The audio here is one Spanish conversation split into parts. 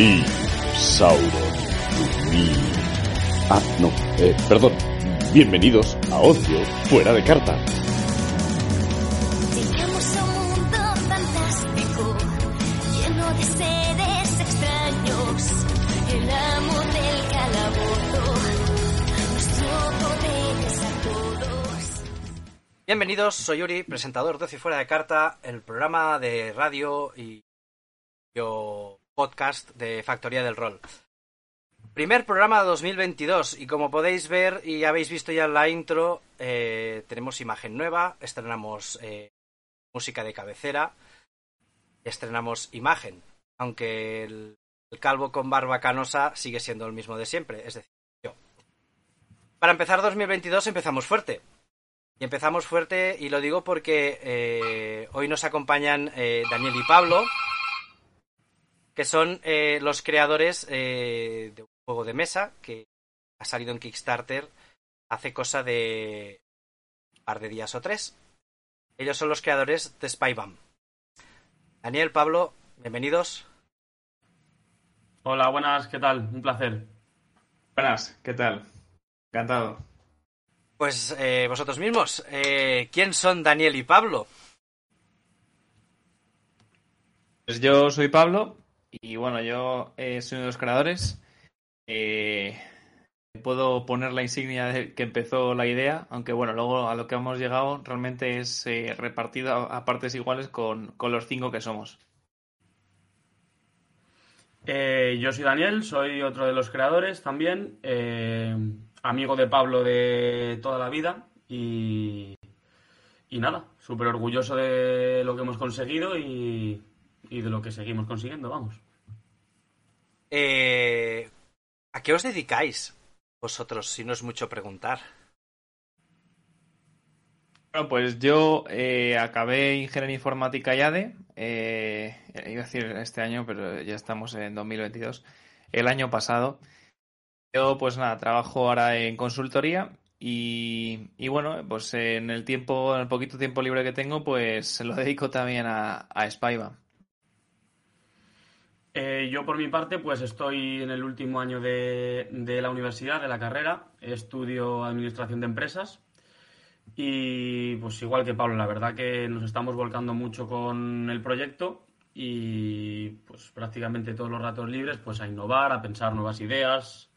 Lee, Sauron, Ah, no, eh, perdón. Bienvenidos a Ocio Fuera de Carta. Llegamos a un mundo fantástico, lleno de seres extraños. El amo del calabozo, nuestro poder es a todos. Bienvenidos, soy Yuri, presentador de Ocio Fuera de Carta, el programa de radio y yo podcast de Factoría del Rol. Primer programa 2022 y como podéis ver y habéis visto ya en la intro, eh, tenemos imagen nueva, estrenamos eh, música de cabecera, estrenamos imagen, aunque el, calvo con barba canosa sigue siendo el mismo de siempre, es decir, yo. Para empezar 2022 empezamos fuerte. Y empezamos fuerte y lo digo porque eh, hoy nos acompañan Daniel y Pablo, que son eh, los creadores eh, de un juego de mesa que ha salido en Kickstarter hace cosa de un par de días o tres. Ellos son los creadores de Spybam. Daniel, Pablo, bienvenidos. Hola, buenas, ¿qué tal? Un placer. Buenas, ¿qué tal? Encantado. Pues eh, vosotros mismos, eh, ¿quién son Daniel y Pablo? Pues yo soy Pablo y bueno, yo eh, soy uno de los creadores. Eh, puedo poner la insignia de que empezó la idea, aunque bueno, luego a lo que hemos llegado realmente es eh, repartido a, partes iguales con, con los cinco que somos. Yo soy Daniel, soy otro de los creadores también, amigo de Pablo de toda la vida y, y nada, súper orgulloso de lo que hemos conseguido y, y de lo que seguimos consiguiendo, vamos. Eh, ¿A qué os dedicáis vosotros, si no es mucho preguntar? Bueno, pues yo eh, acabé ingeniería informática y ADE, eh, iba a decir este año, pero ya estamos en 2022, el año pasado. Yo pues nada, trabajo ahora en consultoría y, y bueno, pues en el tiempo, en el poquito tiempo libre que tengo, pues se lo dedico también a, a Spyba. Eh, yo por mi parte pues estoy en el último año de, de la universidad, de la carrera, estudio Administración de Empresas y pues igual que Pablo, la verdad que nos estamos volcando mucho con el proyecto y pues prácticamente todos los ratos libres pues a innovar, a pensar nuevas ideas,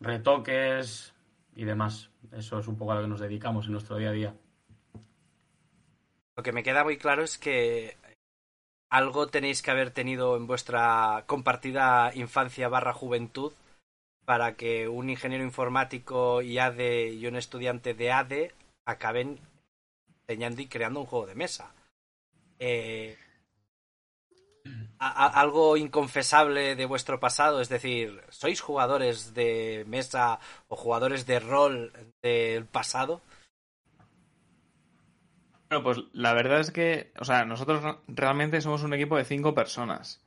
retoques y demás. Eso es un poco a lo que nos dedicamos en nuestro día a día. Lo que me queda muy claro es que algo tenéis que haber tenido en vuestra compartida infancia barra juventud para que un ingeniero informático y ADE y un estudiante de ADE acaben diseñando y creando un juego de mesa. Eh, algo inconfesable de vuestro pasado, es decir, ¿sois jugadores de mesa o jugadores de rol del pasado? Bueno, pues la verdad es que, o sea, nosotros re- realmente somos un equipo de cinco personas.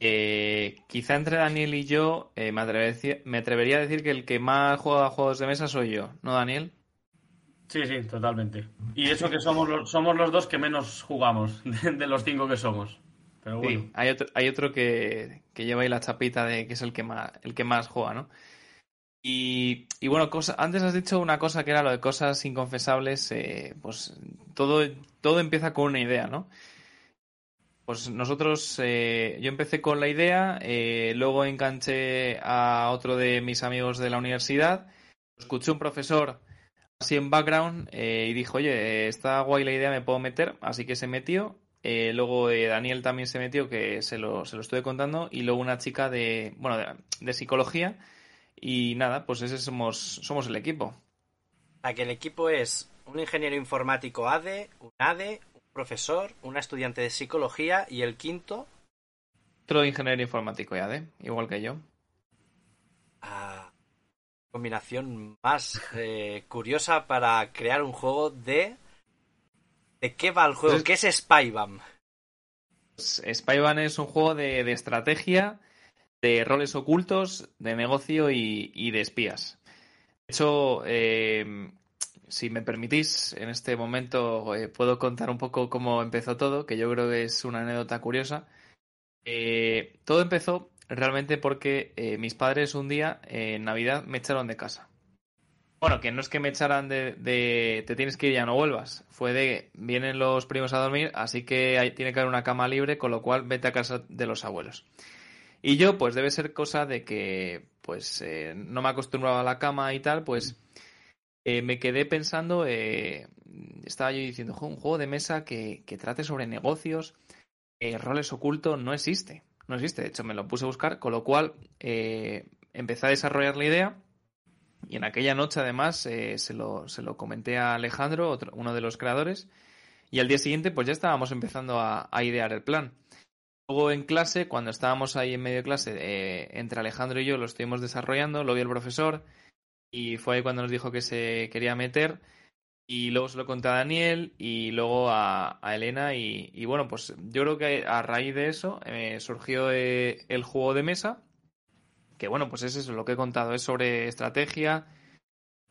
Eh, quizá entre Daniel y yo eh, me, atrevería, me atrevería a decir que el que más juega a juegos de mesa soy yo, ¿no, Daniel? Sí, sí, totalmente. Y eso que somos los, somos los dos que menos jugamos de, de los cinco que somos. Pero bueno. Sí, hay otro, hay otro que, que lleva ahí la chapita de que es el que más, el que más juega, ¿no? Y, y bueno, cosa, antes has dicho una cosa que era lo de cosas inconfesables, eh, pues todo, todo empieza con una idea, ¿no? Pues nosotros, eh, yo empecé con la idea, eh, luego enganché a otro de mis amigos de la universidad, escuché un profesor así en background eh, y dijo, oye, está guay la idea, me puedo meter, así que se metió. Eh, luego eh, Daniel también se metió, que se lo, se lo estuve contando, y luego una chica de, bueno, de, de psicología. Y nada, pues ese somos, somos el equipo. A que el equipo es un ingeniero informático ADE, un ADE, un profesor, una estudiante de psicología y el quinto, Otro ingeniero informático ya de, igual que yo. ah, combinación más eh, curiosa para crear un juego de... ¿De qué va el juego? Pues- ¿Qué es Spybam? Pues, Spyvan es un juego de, de estrategia, de roles ocultos, de negocio y, de espías. De hecho, eh, si me permitís, en este momento eh, puedo contar un poco cómo empezó todo, que yo creo que es una anécdota curiosa. Eh, todo empezó realmente porque eh, mis padres un día en Navidad me echaron de casa. Bueno, que no es que me echaran de, te tienes que ir ya no vuelvas. Fue de vienen los primos a dormir, así que tiene que haber una cama libre, con lo cual vete a casa de los abuelos. Y yo, pues debe ser cosa de que, pues eh, no me acostumbraba a la cama y tal, pues eh, me quedé pensando, eh, estaba yo diciendo, "Jo, un juego de mesa que, que trate sobre negocios, eh, roles ocultos, no existe. No existe. De hecho, me lo puse a buscar, con lo cual eh, empecé a desarrollar la idea. Y en aquella noche, además, eh, se, lo, se lo comenté a Alejandro, otro- uno de los creadores. Y al día siguiente, pues ya estábamos empezando a idear el plan. Luego en clase, cuando estábamos ahí en medio de clase, eh, entre Alejandro y yo lo estuvimos desarrollando, lo vio el profesor y fue ahí cuando nos dijo que se quería meter. Y luego se lo conté a Daniel y luego a, Elena. Y, bueno, pues yo creo que a raíz de eso eh, surgió eh, el juego de mesa. Que bueno, pues es eso, lo que he contado. Es sobre estrategia,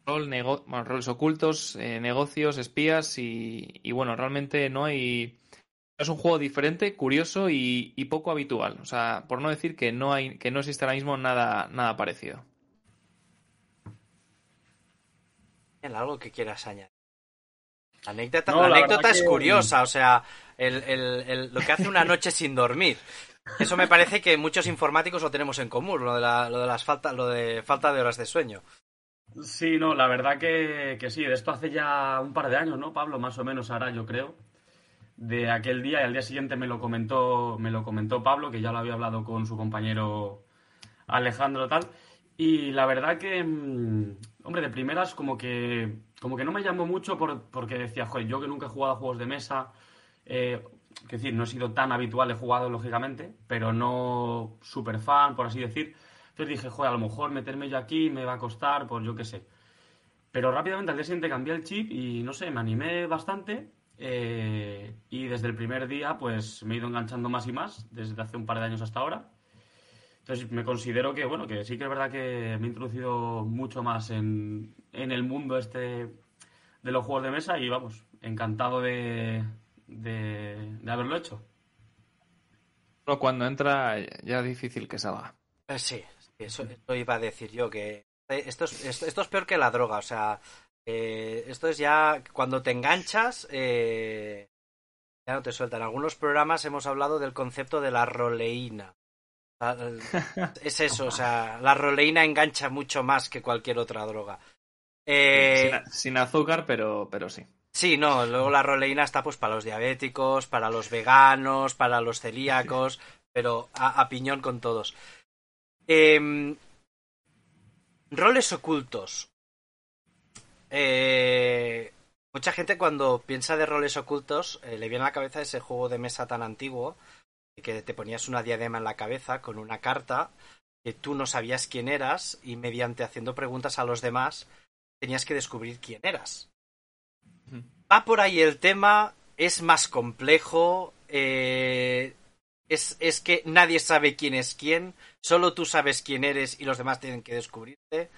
rol, bueno, roles ocultos, eh, negocios, espías. Y bueno, realmente no hay. Es un juego diferente, curioso y, y poco habitual. O sea, por no decir que no hay, que no existe ahora mismo nada, nada parecido. Algo que quieras añadir. La anécdota, No, la la anécdota verdad es que- curiosa, o sea, el, el- el- lo que hace una noche sin dormir. Eso me parece que muchos informáticos lo tenemos en común, lo de, la, lo de las falta, lo de falta de horas de sueño. Sí, no, la verdad que, que sí, de esto hace ya un par de años, ¿no, Pablo? Más o menos ahora, yo creo. De aquel día y al día siguiente me lo comentó, me lo comentó Pablo, que ya lo había hablado con su compañero Alejandro tal. Y la verdad que, mm, hombre, de primeras como que, como que no me llamó mucho por- porque decía, joder, yo que nunca he jugado juegos de mesa, eh, decir, no he sido tan habitual, he jugado lógicamente, pero no súper fan, por así decir. Entonces dije, joder, a lo mejor meterme yo aquí me va a costar, pues yo qué sé. Pero rápidamente al día siguiente cambié el chip y no sé, me animé bastante. Eh, y desde el primer día, pues me he ido enganchando más y más, desde hace un par de años hasta ahora. Entonces me considero que, bueno, que sí que es verdad que me he introducido mucho más en, en el mundo este de los juegos de mesa y vamos, encantado de, de, de haberlo hecho. Pero cuando entra ya es difícil que salga. Eh, sí, eso, eso iba a decir yo, que esto es, esto, esto es peor que la droga, o sea, eh, esto es ya cuando te enganchas, eh, ya no te sueltan. En algunos programas hemos hablado del concepto de la roleína. Ah, eh, Es eso, o sea, la roleína engancha mucho más que cualquier otra droga. Eh, Sin, azúcar, pero, pero sí. Sí, no, luego la roleína está pues para los diabéticos, para los veganos, para los celíacos, pero a, a piñón con todos. Em, roles ocultos. Eh, mucha gente cuando piensa de roles ocultos eh, le viene a la cabeza ese juego de mesa tan antiguo que te ponías una diadema en la cabeza con una carta que tú no sabías quién eras y mediante haciendo preguntas a los demás tenías que descubrir quién eras va por ahí el tema, es más complejo, eh, es, es que nadie sabe quién es quién, solo tú sabes quién eres y los demás tienen que descubrirte.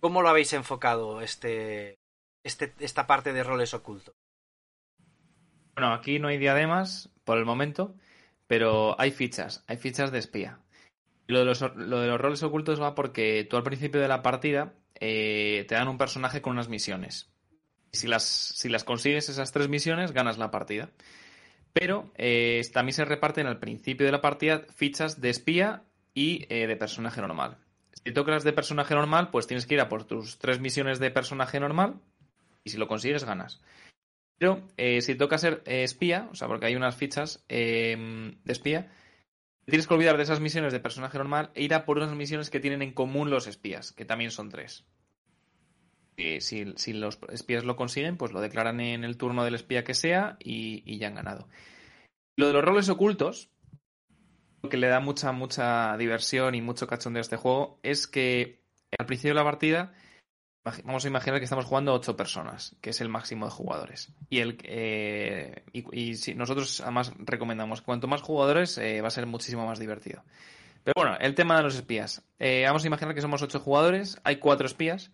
¿Cómo lo habéis enfocado este, este, esta parte de roles ocultos? Bueno, aquí no hay diademas por el momento, pero hay fichas, hay fichas de espía. Lo de los, lo de los roles ocultos va porque tú al principio de la partida eh, te dan un personaje con unas misiones. Si las, si las consigues esas tres misiones, ganas la partida. Pero eh, también se reparten al principio de la partida fichas de espía y eh, de personaje normal. Si tocas de personaje normal, pues tienes que ir a por tus tres misiones de personaje normal y si lo consigues, ganas. Pero eh, si toca ser eh, espía, o sea, porque hay unas fichas eh, de espía, tienes que olvidar de esas misiones de personaje normal e ir a por unas misiones que tienen en común los espías, que también son tres. Si, si los espías lo consiguen, pues lo declaran en el turno del espía que sea y, ya han ganado. Lo de los roles ocultos, que le da mucha, mucha diversión y mucho cachondeo a este juego es que al principio de la partida Vamos a imaginar que estamos jugando ocho personas, que es el máximo de jugadores. Y eh, si nosotros además recomendamos que cuanto más jugadores eh, va a ser muchísimo más divertido. Pero bueno, el tema de los espías. Eh, vamos a imaginar que somos ocho jugadores, hay cuatro espías.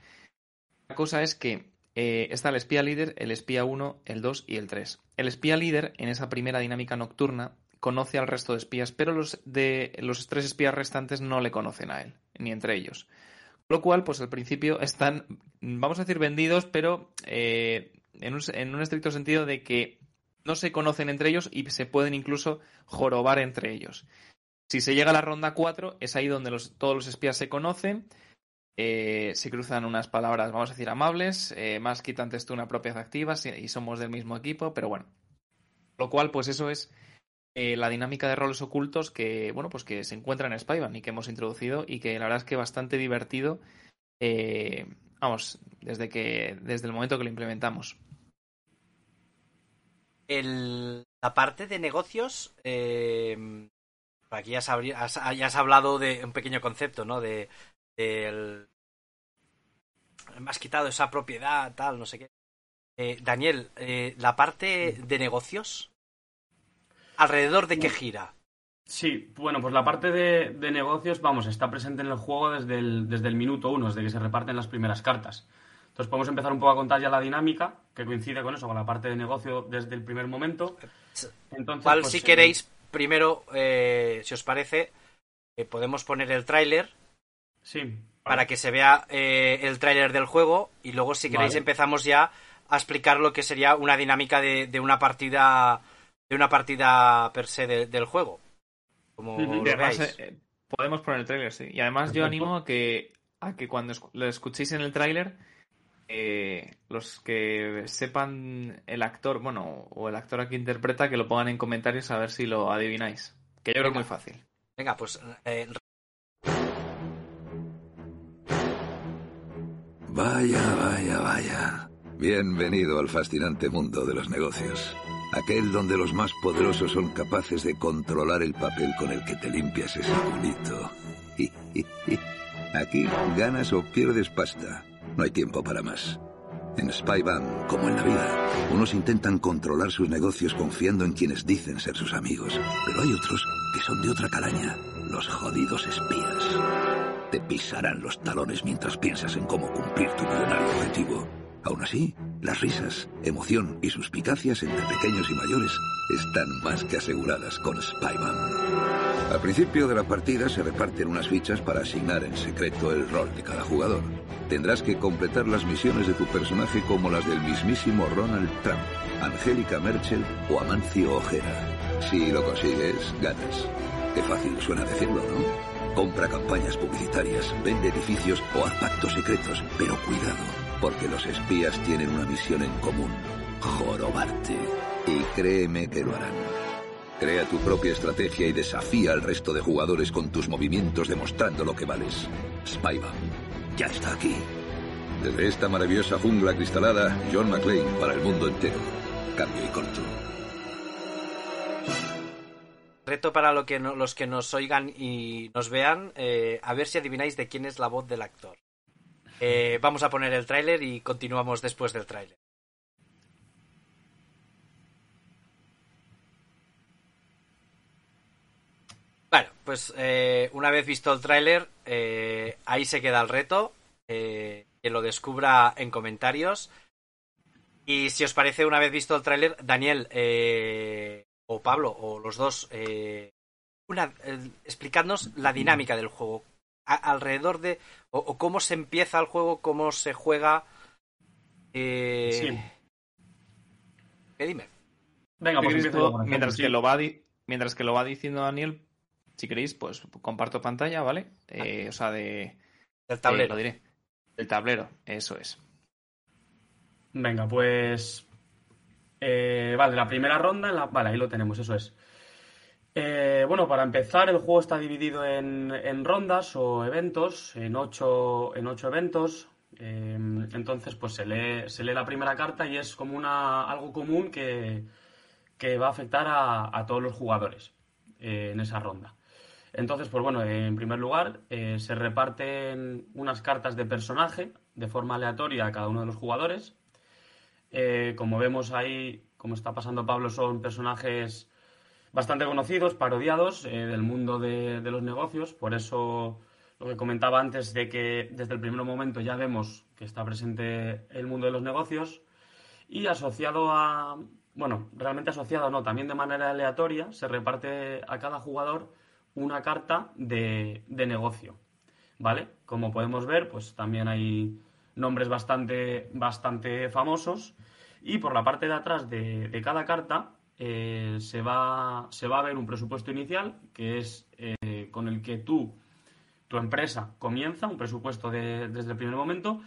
La cosa es que eh, está el espía líder, el espía 1, el 2 y el 3. El espía líder, en esa primera dinámica nocturna, conoce al resto de espías, pero los, de, los tres espías restantes no le conocen a él, ni entre ellos. Lo cual, pues al principio están, vamos a decir, vendidos, pero eh, en, un, en un estricto sentido de que no se conocen entre ellos y se pueden incluso jorobar entre ellos. Si se llega a la ronda 4, es ahí donde los, todos los espías se conocen, eh, se cruzan unas palabras, vamos a decir, amables, eh, más quitantes tú una propiedad activa y somos del mismo equipo, pero bueno. Lo cual, pues eso es eh, la dinámica de roles ocultos que, bueno, pues que se encuentra en Spyban y que hemos introducido y que la verdad es que bastante divertido, vamos, desde que, desde el momento que lo implementamos. La parte de negocios, Aquí ya has, hablado de un pequeño concepto, ¿no? De, del... Me has quitado esa propiedad, tal, no sé qué. Eh, Daniel, eh, la parte de negocios, ¿alrededor de qué gira? Sí, bueno, pues la parte de, negocios, vamos, está presente en el juego desde el, desde el minuto uno, desde que se reparten las primeras cartas. Entonces podemos empezar un poco a contar ya la dinámica, que coincide con eso, con la parte de negocio desde el primer momento. Entonces, ¿Cuál, pues, si queréis, primero, eh, si os parece, eh, podemos poner el tráiler. Sí. Para que se vea eh, el tráiler del juego y luego, si queréis, empezamos ya a explicar lo que sería una dinámica de, una partida de una partida per se del juego. Como podemos poner el tráiler, sí. Y además yo animo a que a que cuando lo escuchéis en el tráiler eh, los que sepan el actor, bueno, o el actor aquí interpreta, que lo pongan en comentarios a ver si lo adivináis. Que yo creo que es muy fácil. Venga, pues. Eh... Vaya, vaya, vaya. Bienvenido al fascinante mundo de los negocios. Aquel donde los más poderosos son capaces de controlar el papel con el que te limpias ese culito. Aquí ganas o pierdes pasta. No hay tiempo para más. En Spyban, como en la vida, unos intentan controlar sus negocios confiando en quienes dicen ser sus amigos, pero hay otros que son de otra calaña, los jodidos espías. Te pisarán los talones mientras piensas en cómo cumplir tu millonario objetivo. Aún así, las risas, emoción y suspicacias entre pequeños y mayores están más que aseguradas con Spyman. Al principio de la partida se reparten unas fichas para asignar en secreto el rol de cada jugador. Tendrás que completar las misiones de tu personaje como las del mismísimo Ronald Trump, Angélica Merchel o Amancio Ojera. Si lo consigues, ganas. Qué fácil suena decirlo, ¿no? Compra campañas publicitarias, vende edificios o haz pactos secretos, pero cuidado, porque los espías tienen una misión en común, jorobarte. Y créeme que lo harán. Crea tu propia estrategia y desafía al resto de jugadores con tus movimientos demostrando lo que vales. Spyban ya está aquí. Desde esta maravillosa jungla cristalada, John McClane para el mundo entero. Cambio y corto. Reto para lo que los que nos oigan y nos vean, eh, a ver si adivináis de quién es la voz del actor. Eh, vamos a poner el tráiler y continuamos después del tráiler. Bueno, pues eh, una vez visto el tráiler, eh, ahí se queda el reto. Que lo descubra en comentarios. Y si os parece, una vez visto el tráiler, Daniel o Pablo o los dos, explicadnos la dinámica del juego. Alrededor de. O, cómo se empieza el juego, cómo se juega. Sí. ¿Qué dime? Venga, pues mientras, que lo va mientras que lo va diciendo Daniel, si queréis, pues comparto pantalla, ¿vale? Eh, o sea, de... El tablero. lo diré. El tablero, eso es. Venga, pues... Eh, vale, la primera ronda, la... vale, ahí lo tenemos, eso es. Eh, bueno, para empezar, el juego está dividido en, rondas o eventos, en ocho, en ocho eventos. entonces, pues se lee, se lee la primera carta y es como una, algo común que, va a afectar a, a todos los jugadores en esa ronda. Entonces, pues bueno, en primer lugar, eh, se reparten unas cartas de personaje de forma aleatoria a cada uno de los jugadores. Eh, como vemos ahí, como está pasando Pablo, son personajes bastante conocidos, parodiados eh, del mundo de, los negocios. Por eso lo que comentaba antes de que desde el primer momento ya vemos que está presente el mundo de los negocios. Y asociado a, bueno, realmente asociada o no, también de manera aleatoria, se reparte a cada jugador una carta de, de negocio, ¿vale? Como podemos ver, pues también hay nombres bastante, bastante famosos y por la parte de atrás de, de cada carta eh, se, va, se va a ver un presupuesto inicial que es eh, con el que tú, tu empresa comienza, un presupuesto de- desde el primer momento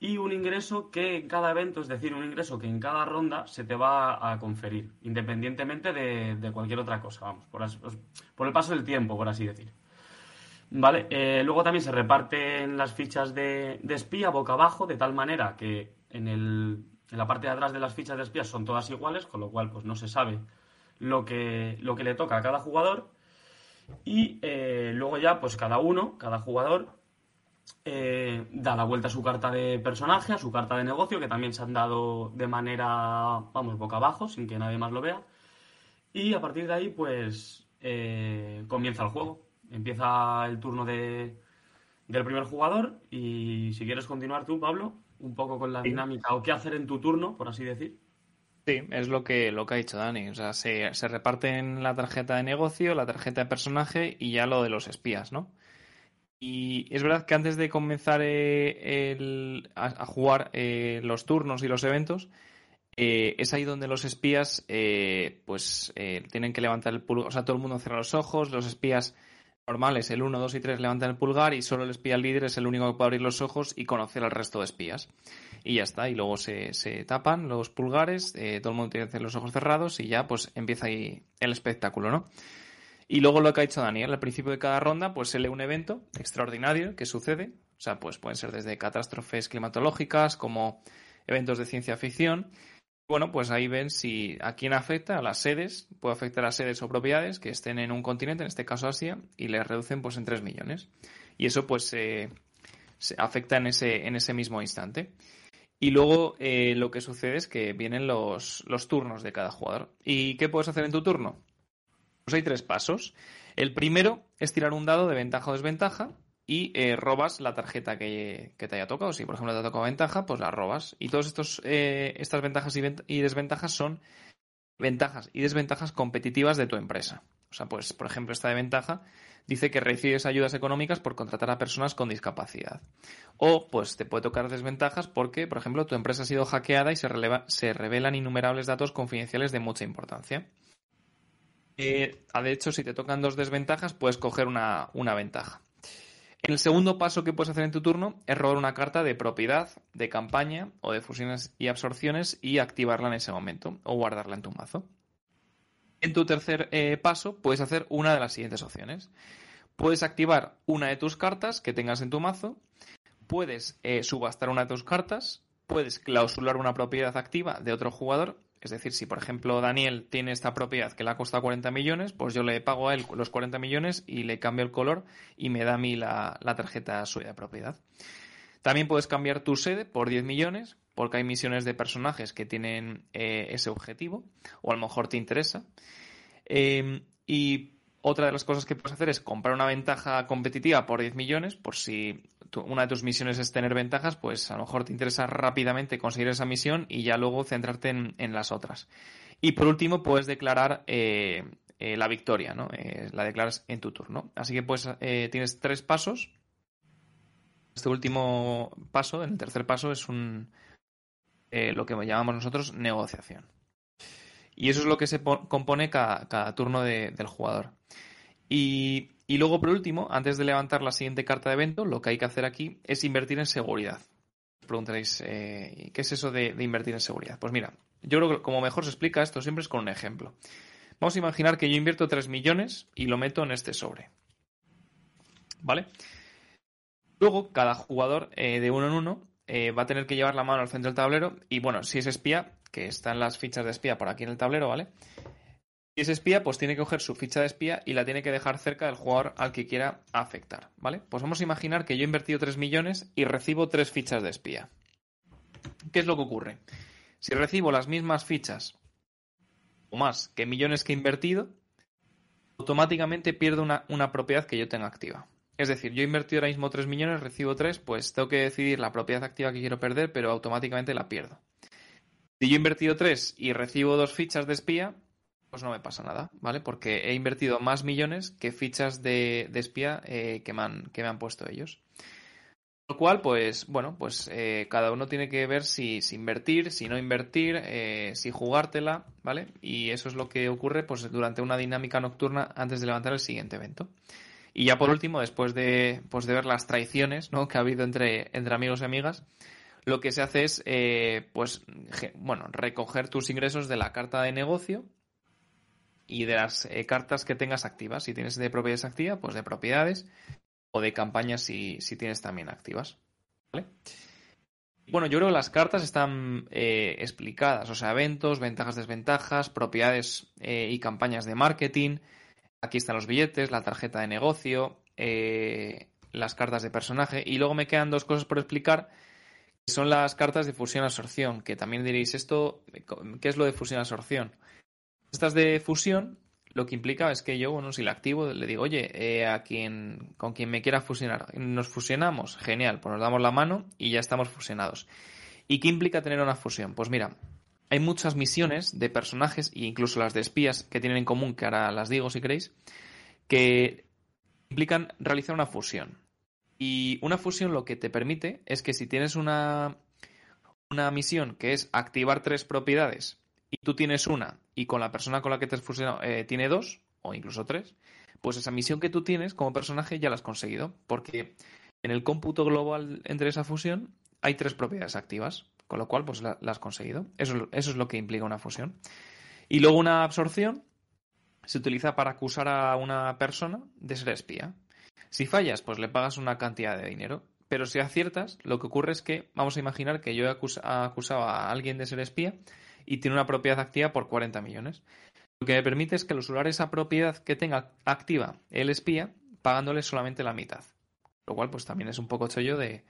y un ingreso que en cada evento, es decir, un ingreso que en cada ronda se te va a conferir, independientemente de, cualquier otra cosa, vamos, por, el paso del tiempo, por así decir. Vale, eh, luego también se reparten las fichas de espía boca abajo, de tal manera que en, el- en la parte de atrás de las fichas de espías son todas iguales, con lo cual pues no se sabe lo que, lo que le toca a cada jugador. Y eh, luego ya, pues cada uno, cada jugador, eh, da la vuelta a su carta de personaje, a su carta de negocio, que también se han dado de manera, vamos, boca abajo, sin que nadie más lo vea. Y a partir de ahí, pues eh, comienza el juego. Empieza el turno de, del primer jugador. Y si quieres continuar tú, Pablo, un poco con la Sí. dinámica o qué hacer en tu turno, por así decir. Sí, es lo que, lo que ha dicho Dani. O sea, se, se reparten la tarjeta de negocio, la tarjeta de personaje y ya lo de los espías, ¿no? Y es verdad que antes de comenzar eh, el- a, a jugar eh, los turnos y los eventos, eh, es ahí donde los espías pues tienen que levantar el pulgar. O sea, todo el mundo cierra los ojos, los espías normales, el 1, 2 y 3 levantan el pulgar y solo el espía líder es el único que puede abrir los ojos y conocer al resto de espías. Y ya está, y luego se, se tapan los pulgares, eh, todo el mundo tiene los ojos cerrados y ya pues empieza ahí el espectáculo, ¿no? Y luego lo que ha hecho Daniel, al principio de cada ronda, pues se lee un evento extraordinario que sucede. O sea, pues pueden ser desde catástrofes climatológicas como eventos de ciencia ficción. Bueno, pues ahí ven si a quién afecta, a las sedes, puede afectar a sedes o propiedades que estén en un continente, en este caso Asia, y les reducen pues en 3 millones. Y eso pues se afecta en ese, en ese mismo instante. Y luego eh, lo que sucede es que vienen los, los turnos de cada jugador. ¿Y qué puedes hacer en tu turno? Pues hay tres pasos. El primero es tirar un dado de ventaja o desventaja y eh, robas la tarjeta que, te haya tocado. Si, por ejemplo, te ha tocado ventaja, pues la robas. Y todas eh, estas ventajas y, vent- y desventajas son ventajas y desventajas competitivas de tu empresa. O sea, pues, por ejemplo, esta de ventaja dice que recibes ayudas económicas por contratar a personas con discapacidad. O, pues, te puede tocar desventajas porque, por ejemplo, tu empresa ha sido hackeada y se, revelan innumerables datos confidenciales de mucha importancia. Eh, de hecho, si te tocan dos desventajas, puedes coger una, una ventaja. El segundo paso que puedes hacer en tu turno es robar una carta de propiedad, de campaña o de fusiones y absorciones y activarla en ese momento o guardarla en tu mazo. En tu tercer eh, paso puedes hacer una de las siguientes opciones. Puedes activar una de tus cartas que tengas en tu mazo, puedes eh, subastar una de tus cartas, puedes clausular una propiedad activa de otro jugador. Es decir, si por ejemplo Daniel tiene esta propiedad que le ha costado 40 millones, pues yo le pago a él los 40 millones y le cambio el color y me da a mí la, tarjeta suya de propiedad. También puedes cambiar tu sede por 10 millones, porque hay misiones de personajes que tienen eh, ese objetivo, o a lo mejor te interesa. Eh, y otra de las cosas que puedes hacer es comprar una ventaja competitiva por 10 millones, por si una de tus misiones es tener ventajas, pues a lo mejor te interesa rápidamente conseguir esa misión y ya luego centrarte en, en las otras. Y por último, puedes declarar eh, eh, la victoria, ¿no? Eh, la declaras en tu turno. Así que pues tienes tres pasos. Este último paso, el tercer paso, es un lo que llamamos nosotros negociación. Y eso es lo que se po- compone cada, cada turno de- del jugador. Y, y luego, por último, antes de levantar la siguiente carta de evento, lo que hay que hacer aquí es invertir en seguridad. Os preguntaréis, eh, ¿qué es eso de, invertir en seguridad? Pues mira, yo creo que como mejor se explica esto siempre es con un ejemplo. Vamos a imaginar que yo invierto 3 millones y lo meto en este sobre. ¿Vale? Luego, cada jugador eh, de uno en uno eh, va a tener que llevar la mano al centro del tablero y, bueno, si es espía, que están las fichas de espía por aquí en el tablero, ¿vale? Si es espía, pues tiene que coger su ficha de espía y la tiene que dejar cerca del jugador al que quiera afectar, ¿vale? Pues vamos a imaginar que yo he invertido 3 millones y recibo 3 fichas de espía. ¿Qué es lo que ocurre? Si recibo las mismas fichas o más que millones que he invertido, automáticamente pierdo una, una propiedad que yo tenga activa. Es decir, yo he invertido ahora mismo 3 millones, recibo 3, pues tengo que decidir la propiedad activa que quiero perder, pero automáticamente la pierdo. Si yo he invertido tres y recibo dos fichas de espía, pues no me pasa nada, ¿vale? Porque he invertido más millones que fichas de, espía eh, que, me han, que me han puesto ellos. Lo cual, pues, bueno, pues eh, cada uno tiene que ver si, invertir, si no invertir, eh, si jugártela, ¿vale? Y eso es lo que ocurre pues, durante una dinámica nocturna antes de levantar el siguiente evento. Y ya por último, después de, pues, de ver las traiciones ¿no? que ha habido entre, entre amigos y amigas, lo que se hace es, pues, bueno, recoger tus ingresos de la carta de negocio y de las eh, cartas que tengas activas. Si tienes de propiedades activas, pues de propiedades o de campañas si, si tienes también activas. ¿Vale? Bueno, yo creo que las cartas están eh, explicadas, o sea, eventos, ventajas, desventajas, propiedades eh, y campañas de marketing. Aquí están los billetes, la tarjeta de negocio, eh, las cartas de personaje. Y luego me quedan dos cosas por explicar, que son las cartas de fusión-absorción, que también diréis, esto, ¿qué es lo de fusión-absorción? Estas de fusión lo que implica es que yo, bueno, si la activo, le digo, oye, eh, a quien, con quien me quiera fusionar, nos fusionamos, genial, pues nos damos la mano y ya estamos fusionados. ¿Y qué implica tener una fusión? Pues mira, hay muchas misiones de personajes e incluso las de espías que tienen en común, que ahora las digo si queréis, que implican realizar una fusión. Y una fusión lo que te permite es que si tienes una, una misión que es activar tres propiedades y tú tienes una y con la persona con la que te has fusionado eh, tiene dos o incluso tres, pues esa misión que tú tienes como personaje ya la has conseguido, porque en el cómputo global entre esa fusión hay tres propiedades activas, con lo cual pues la, has conseguido. Eso, eso es lo que implica una fusión. Y luego una absorción se utiliza para acusar a una persona de ser espía. Si fallas, pues le pagas una cantidad de dinero. Pero si aciertas, lo que ocurre es que, vamos a imaginar que yo acus- acusado a alguien de ser espía y tiene una propiedad activa por 40 millones. Lo que me permite es que el usuario esa propiedad que tenga activa el espía, pagándole solamente la mitad. Lo cual, pues también es un poco chollo de,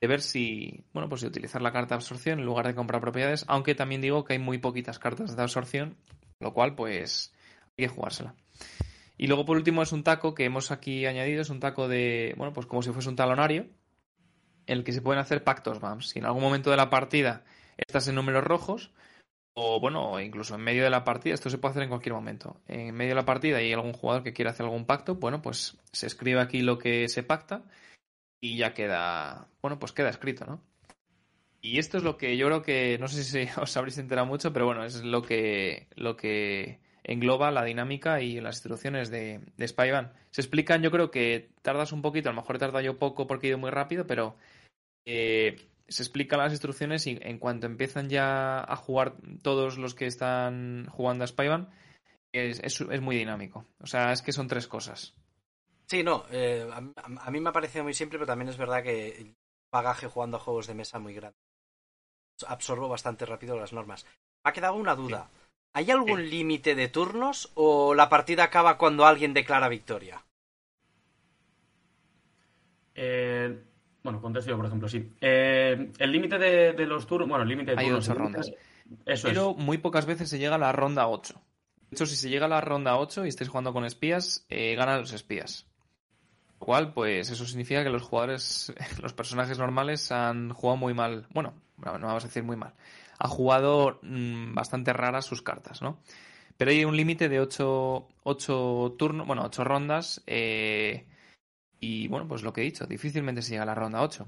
de ver si, bueno, pues de utilizar la carta de absorción en lugar de comprar propiedades, aunque también digo que hay muy poquitas cartas de absorción, lo cual, pues, hay que jugársela. Y luego, por último, es un taco que hemos aquí añadido, es un taco de, bueno, pues como si fuese un talonario, en el que se pueden hacer pactos BAMS. Si en algún momento de la partida estás en números rojos, o bueno, incluso en medio de la partida, esto se puede hacer en cualquier momento. En medio de la partida hay algún jugador que quiera hacer algún pacto, bueno, pues se escribe aquí lo que se pacta y ya queda, bueno, pues queda escrito, ¿no? Y esto es lo que yo creo que, no sé si os habréis enterado mucho, pero bueno, es lo que, lo que engloba la dinámica y las instrucciones de, de Spyvan. Se explican, yo creo que tardas un poquito, a lo mejor he tardado yo poco porque he ido muy rápido, pero eh, se explican las instrucciones y en cuanto empiezan ya a jugar todos los que están jugando a Spyvan, es, es, es muy dinámico. O sea, es que son tres cosas. Sí, no, eh, a, mí me ha parecido muy simple, pero también es verdad que bagaje jugando a juegos de mesa muy grande. Absorbo bastante rápido las normas. Me ha quedado una duda. ¿Hay algún límite de turnos o la partida acaba cuando alguien declara victoria? Eh, bueno, contesto yo, por ejemplo, sí. Eh, el límite de, de los turnos. Bueno, el límite de Hay turnos. ocho el límite- rondas. Eso Pero es. muy pocas veces se llega a la ronda 8. De hecho, si se llega a la ronda 8 y estáis jugando con espías, eh, ganan los espías. Lo cual, pues eso significa que los jugadores, los personajes normales han jugado muy mal. Bueno, no vamos a decir muy mal. Han jugado mm, bastante raras sus cartas, ¿no? Pero hay un límite de 8, turnos, bueno, 8 rondas. eh, y bueno, pues lo que he dicho, difícilmente se llega a la ronda 8.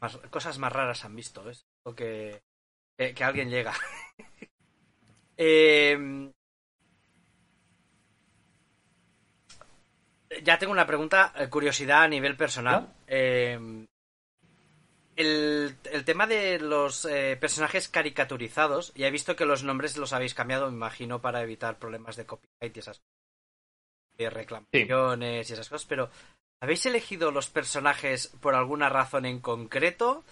Más- cosas más raras han visto, es lo que, que, que alguien llega. Eh, ya tengo una pregunta, eh, curiosidad a nivel personal. Eh, el, el tema de los eh, personajes caricaturizados, ya he visto que los nombres los habéis cambiado, me imagino, para evitar problemas de copyright y esas de reclamaciones y esas cosas, pero ¿habéis elegido los personajes por alguna razón en concreto?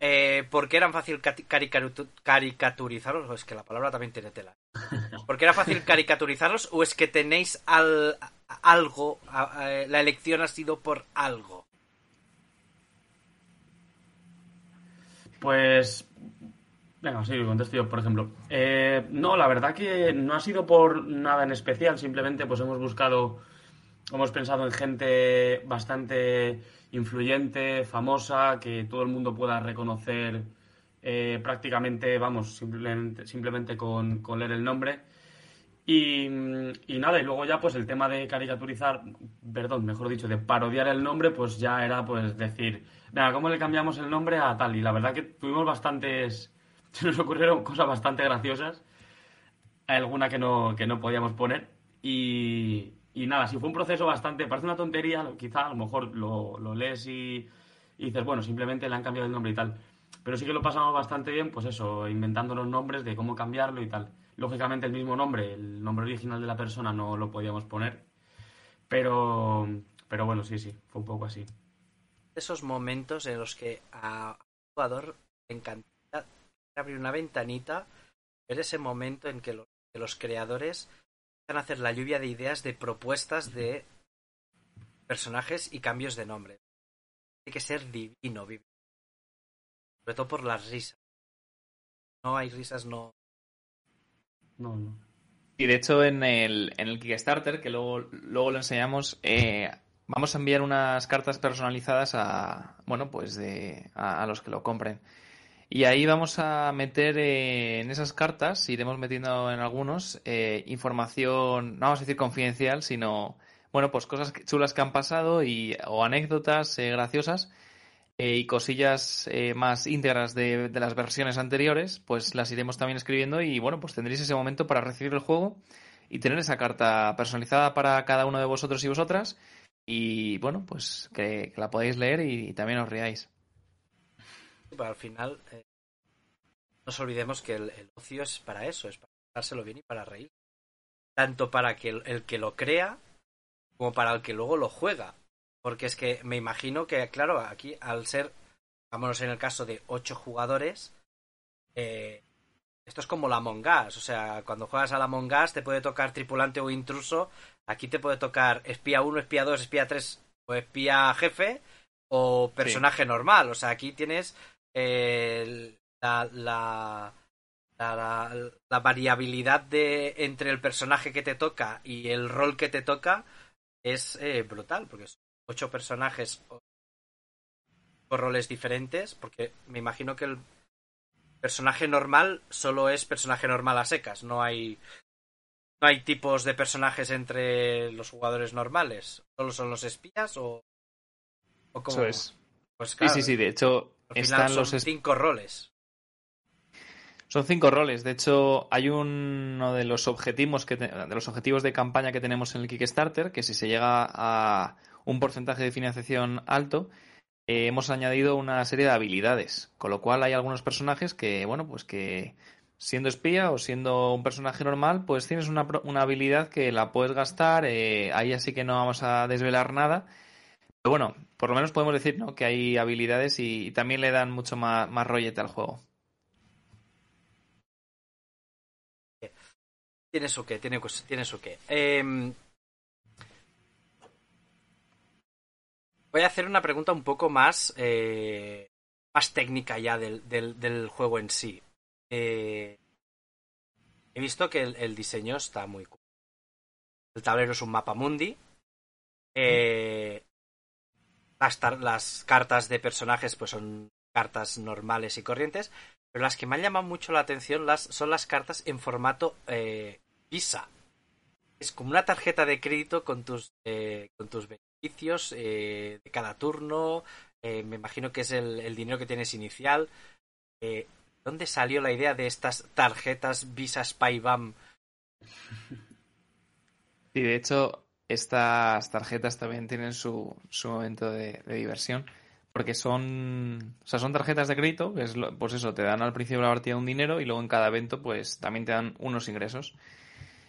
Eh, ¿Porque eran fácil caricaturizarlos? O es que la palabra también tiene tela. ¿Porque era fácil caricaturizarlos o es que tenéis al, algo, a- a- la elección ha sido por algo? Pues. Venga, sí, contesto yo, por ejemplo. Eh, no, la verdad que no ha sido por nada en especial, simplemente pues hemos buscado, hemos pensado en gente bastante influyente, famosa, que todo el mundo pueda reconocer eh, prácticamente, vamos, simplemente, simplemente con, leer el nombre. Y, y, nada, y luego ya pues el tema de caricaturizar, perdón, mejor dicho, de parodiar el nombre, pues ya era pues decir, venga, ¿cómo le cambiamos el nombre a tal? Y la verdad que tuvimos bastantes, se nos ocurrieron cosas bastante graciosas, alguna que no, que no podíamos poner. Y, y nada, si fue un proceso bastante, parece una tontería, quizá a lo mejor lo, lo lees y, y dices, bueno, simplemente le han cambiado el nombre y tal. Pero sí que lo pasamos bastante bien, pues eso, inventando los nombres de cómo cambiarlo y tal. Lógicamente el mismo nombre, el nombre original de la persona no lo podíamos poner. Pero, pero bueno, sí, sí, fue un poco así. Esos momentos en los que a un jugador le encanta abrir una ventanita, ver ese momento en que los, que los creadores empiezan a hacer la lluvia de ideas, de propuestas de personajes y cambios de nombre. Tiene que ser divino, vivir. Sobre todo por las risas. No hay risas, no, No, no. Y de hecho en el, en el Kickstarter, que luego, luego lo enseñamos, eh, vamos a enviar unas cartas personalizadas a, bueno, pues de, a, a los que lo compren. Y ahí vamos a meter eh, en esas cartas, iremos metiendo en algunos, eh, información, no vamos a decir confidencial, sino, bueno, pues cosas chulas que han pasado y, o anécdotas eh, graciosas eh, y cosillas eh, más íntegras de, de las versiones anteriores, pues las iremos también escribiendo y bueno, pues tendréis ese momento para recibir el juego y tener esa carta personalizada para cada uno de vosotros y vosotras y bueno, pues que, que la podáis leer y, también os riáis. Pero al final, eh, no nos olvidemos que el, el ocio es para eso, es para dárselo bien y para reír. Tanto para que el, el que lo crea como para el que luego lo juega. Porque es que me imagino que, claro, aquí al ser, vámonos en el caso de ocho jugadores, eh, esto es como la Among Us. O sea, cuando juegas a la Among Us te puede tocar tripulante o intruso. Aquí te puede tocar espía 1, espía 2, espía 3 o espía jefe o personaje normal. O sea, aquí tienes eh, la, la, la, la- la variabilidad de entre el personaje que te toca y el rol que te toca es eh, brutal, porque son ocho personajes o- con roles diferentes, porque me imagino que el personaje normal solo es personaje normal a secas, no hay no hay tipos de personajes entre los jugadores normales, solo son los espías o, o cómo? Eso es. Pues Sí, sí, sí. De hecho, al final están son los, cinco roles. Son cinco roles. De hecho, hay uno de los objetivos que te- de los objetivos de campaña que tenemos en el Kickstarter, que si se llega a un porcentaje de financiación alto, eh, hemos añadido una serie de habilidades. Con lo cual hay algunos personajes que, bueno, pues que siendo espía o siendo un personaje normal, pues tienes una, una habilidad que la puedes gastar. eh, ahí así que no vamos a desvelar nada. Pero bueno, por lo menos podemos decir, ¿no? Que hay habilidades y, también le dan mucho más, rollete al juego. Tiene su qué, tiene, tiene su qué. Em, voy a hacer una pregunta un poco más, eh, más técnica ya del, del, del juego en sí. Eh, he visto que el, el diseño está muy cool. El tablero es un mapa mundi. Eh, las, las cartas de personajes pues son cartas normales y corrientes. Pero las que me han llamado mucho la atención las, son las cartas en formato eh, Visa. Es como una tarjeta de crédito con tus, eh, con tus beneficios eh, de cada turno. Me imagino que es el, el dinero que tienes inicial. ¿Dónde salió la idea de estas tarjetas Visa Spybam? Sí, de hecho, estas tarjetas también tienen su, su momento de, diversión. Porque son, son tarjetas de crédito, que es pues eso, te dan al principio de la partida un dinero y luego en cada evento pues también te dan unos ingresos.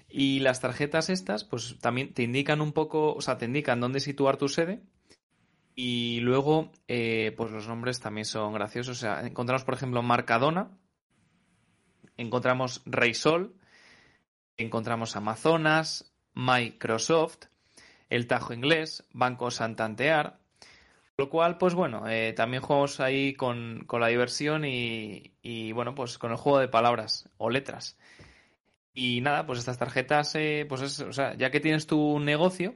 Y las tarjetas estas pues también te indican un poco, o sea, te indican dónde situar tu sede y luego eh, pues los nombres también son graciosos. O sea, encontramos por ejemplo Marcadona, encontramos Rey Sol, encontramos Amazonas, Microsoft, el Tajo Inglés, Banco Santantear. Lo cual, pues bueno, eh, también jugamos ahí con, con la diversión y, y, bueno, pues con el juego de palabras o letras. Y nada, pues estas tarjetas, eh, pues es, o sea, ya que tienes tu negocio,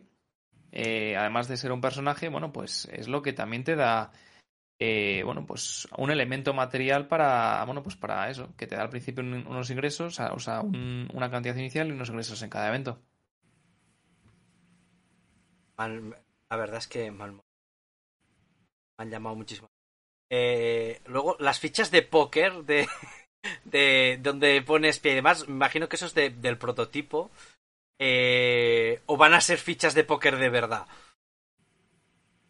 eh, además de ser un personaje, bueno, pues es lo que también te da eh, bueno, pues un elemento material para, bueno, pues para eso, que te da al principio un- unos ingresos, o sea, un- una cantidad inicial y unos ingresos en cada evento. La verdad es que mal- me han llamado muchísimo. Eh, luego, las fichas de póker de, de donde pones pie y demás, me imagino que eso es de- del prototipo. Eh, o van a ser fichas de póker de verdad.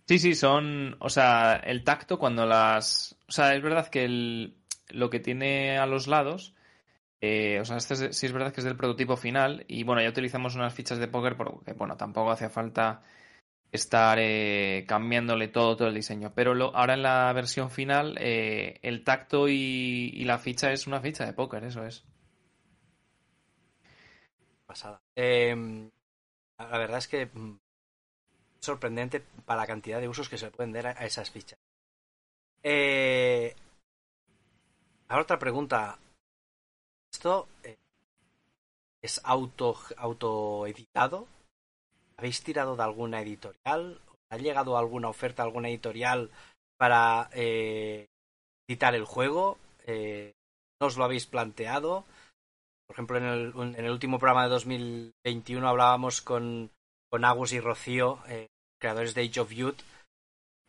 Sí, sí, son, o sea, el tacto cuando las, o sea, es verdad que el, lo que tiene a los lados, eh, o sea, este es- sí es verdad que es del prototipo final y bueno, ya utilizamos unas fichas de póker porque, bueno, tampoco hace falta estar eh, cambiándole todo, todo el diseño, pero ahora en la versión final eh, el tacto y, la ficha es una ficha de póker, eso es. Pasada. Eh, la verdad es que mm, sorprendente para la cantidad de usos que se pueden dar a, esas fichas. Eh, ahora otra pregunta. ¿Esto eh, es auto autoeditado? ¿Habéis tirado de alguna editorial? ¿Ha llegado alguna oferta, alguna editorial para eh, editar el juego? Eh, ¿No os lo habéis planteado? Por ejemplo, en el, en el último programa de 2021 hablábamos con, con Agus y Rocío, eh, creadores de Age of Youth.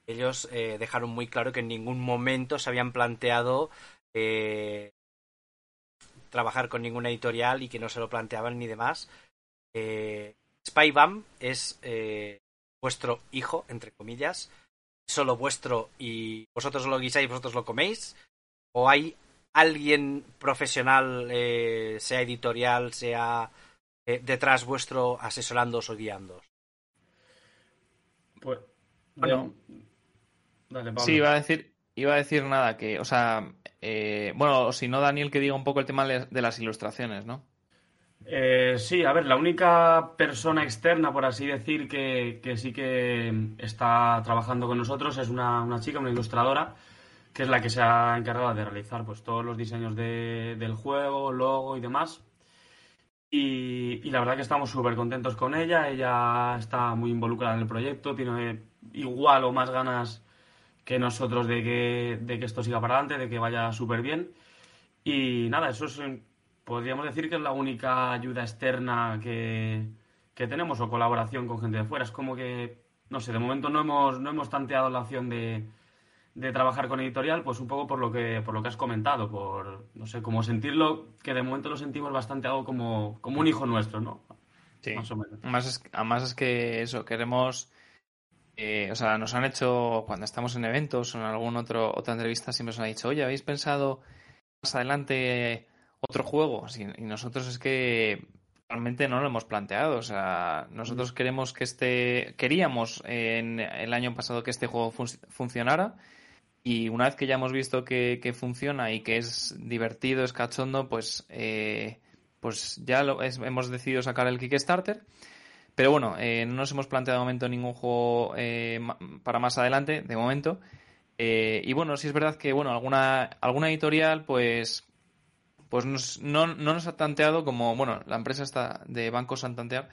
Ellos eh, dejaron muy claro que en ningún momento se habían planteado eh, trabajar con ninguna editorial y que no se lo planteaban ni demás. Spybam es eh, vuestro hijo, entre comillas, solo vuestro y vosotros lo guisáis, vosotros lo coméis. ¿O hay alguien profesional, eh, sea editorial, sea eh, detrás vuestro, asesorándoos o guiándoos? Pues, Bueno. Dale, Pablo. Sí, iba a decir, iba a decir nada, que, o sea, eh, bueno, o si no, Daniel, que diga un poco el tema de de las ilustraciones, ¿no? Eh, sí, a ver, la única persona externa, por así decir, que, sí que está trabajando con nosotros es una, una chica, una ilustradora, que es la que se ha encargado de realizar pues, todos los diseños de- del juego, logo y demás. Y, la verdad que estamos súper contentos con ella. Ella está muy involucrada en el proyecto, tiene igual o más ganas que nosotros de que, de que esto siga para adelante, de que vaya súper bien. Y nada, eso es, podríamos decir que es la única ayuda externa que, que tenemos o colaboración con gente de fuera. Es como que, no sé, de momento no hemos, no hemos tanteado la opción de, de trabajar con editorial, pues un poco por lo que, por lo que has comentado, por, no sé, como sentirlo, que de momento lo sentimos bastante algo como, como un hijo nuestro, ¿no? Sí. Más o menos. Además es, además es que eso, queremos. eh, o sea, nos han hecho, cuando estamos en eventos o en algún otro, otra entrevista, siempre nos han dicho, oye, ¿habéis pensado más adelante otro juego? Y nosotros es que realmente no lo hemos planteado. O sea, nosotros queremos que este. Queríamos en el año pasado que este juego fun- funcionara. Y una vez que ya hemos visto que, que funciona y que es divertido, es cachondo, pues, eh, pues ya lo, es- hemos decidido sacar el Kickstarter. Pero bueno, eh, no nos hemos planteado de momento ningún juego eh, para más adelante, de momento. Eh, y bueno, sí es verdad que bueno, alguna, alguna editorial, pues, pues nos- no, no nos ha tanteado como, bueno, la empresa está de Banco Santander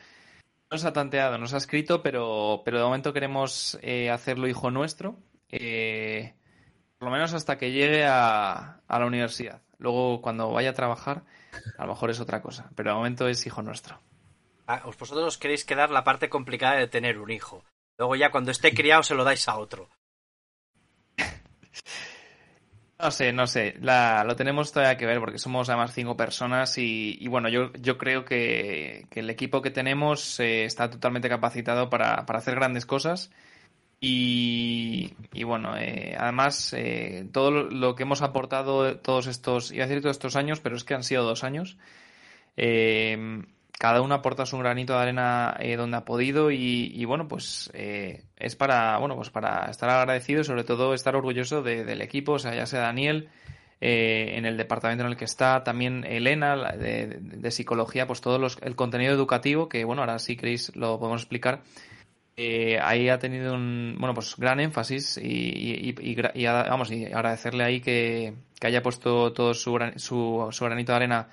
no nos ha tanteado, nos ha escrito, pero, pero de momento queremos eh, hacerlo hijo nuestro. eh, por lo menos hasta que llegue a, a la universidad. Luego, cuando vaya a trabajar, a lo mejor es otra cosa. Pero de momento es hijo nuestro. Ah, os- Vosotros os queréis quedar la parte complicada de tener un hijo. Luego ya cuando esté criado se lo dais a otro. No sé, no sé. La, lo tenemos todavía que ver porque somos además cinco personas y, y bueno, yo, yo creo que, que el equipo que tenemos eh, está totalmente capacitado para, para hacer grandes cosas. Y, y bueno, eh, además, eh, todo lo, que hemos aportado todos estos, iba a decir todos estos años, pero es que han sido dos años. eh, cada uno aporta su granito de arena eh, donde ha podido y, bueno, pues eh, es para, bueno, pues para estar agradecido y sobre todo estar orgulloso de- del equipo, o sea, ya sea Daniel, eh, en el departamento en el que está, también Elena de, de- psicología, pues todo el contenido educativo, que bueno, ahora si queréis lo podemos explicar. Eh, ahí ha tenido un bueno pues gran énfasis y, vamos y agradecerle ahí que, haya puesto todo su, su, su granito de arena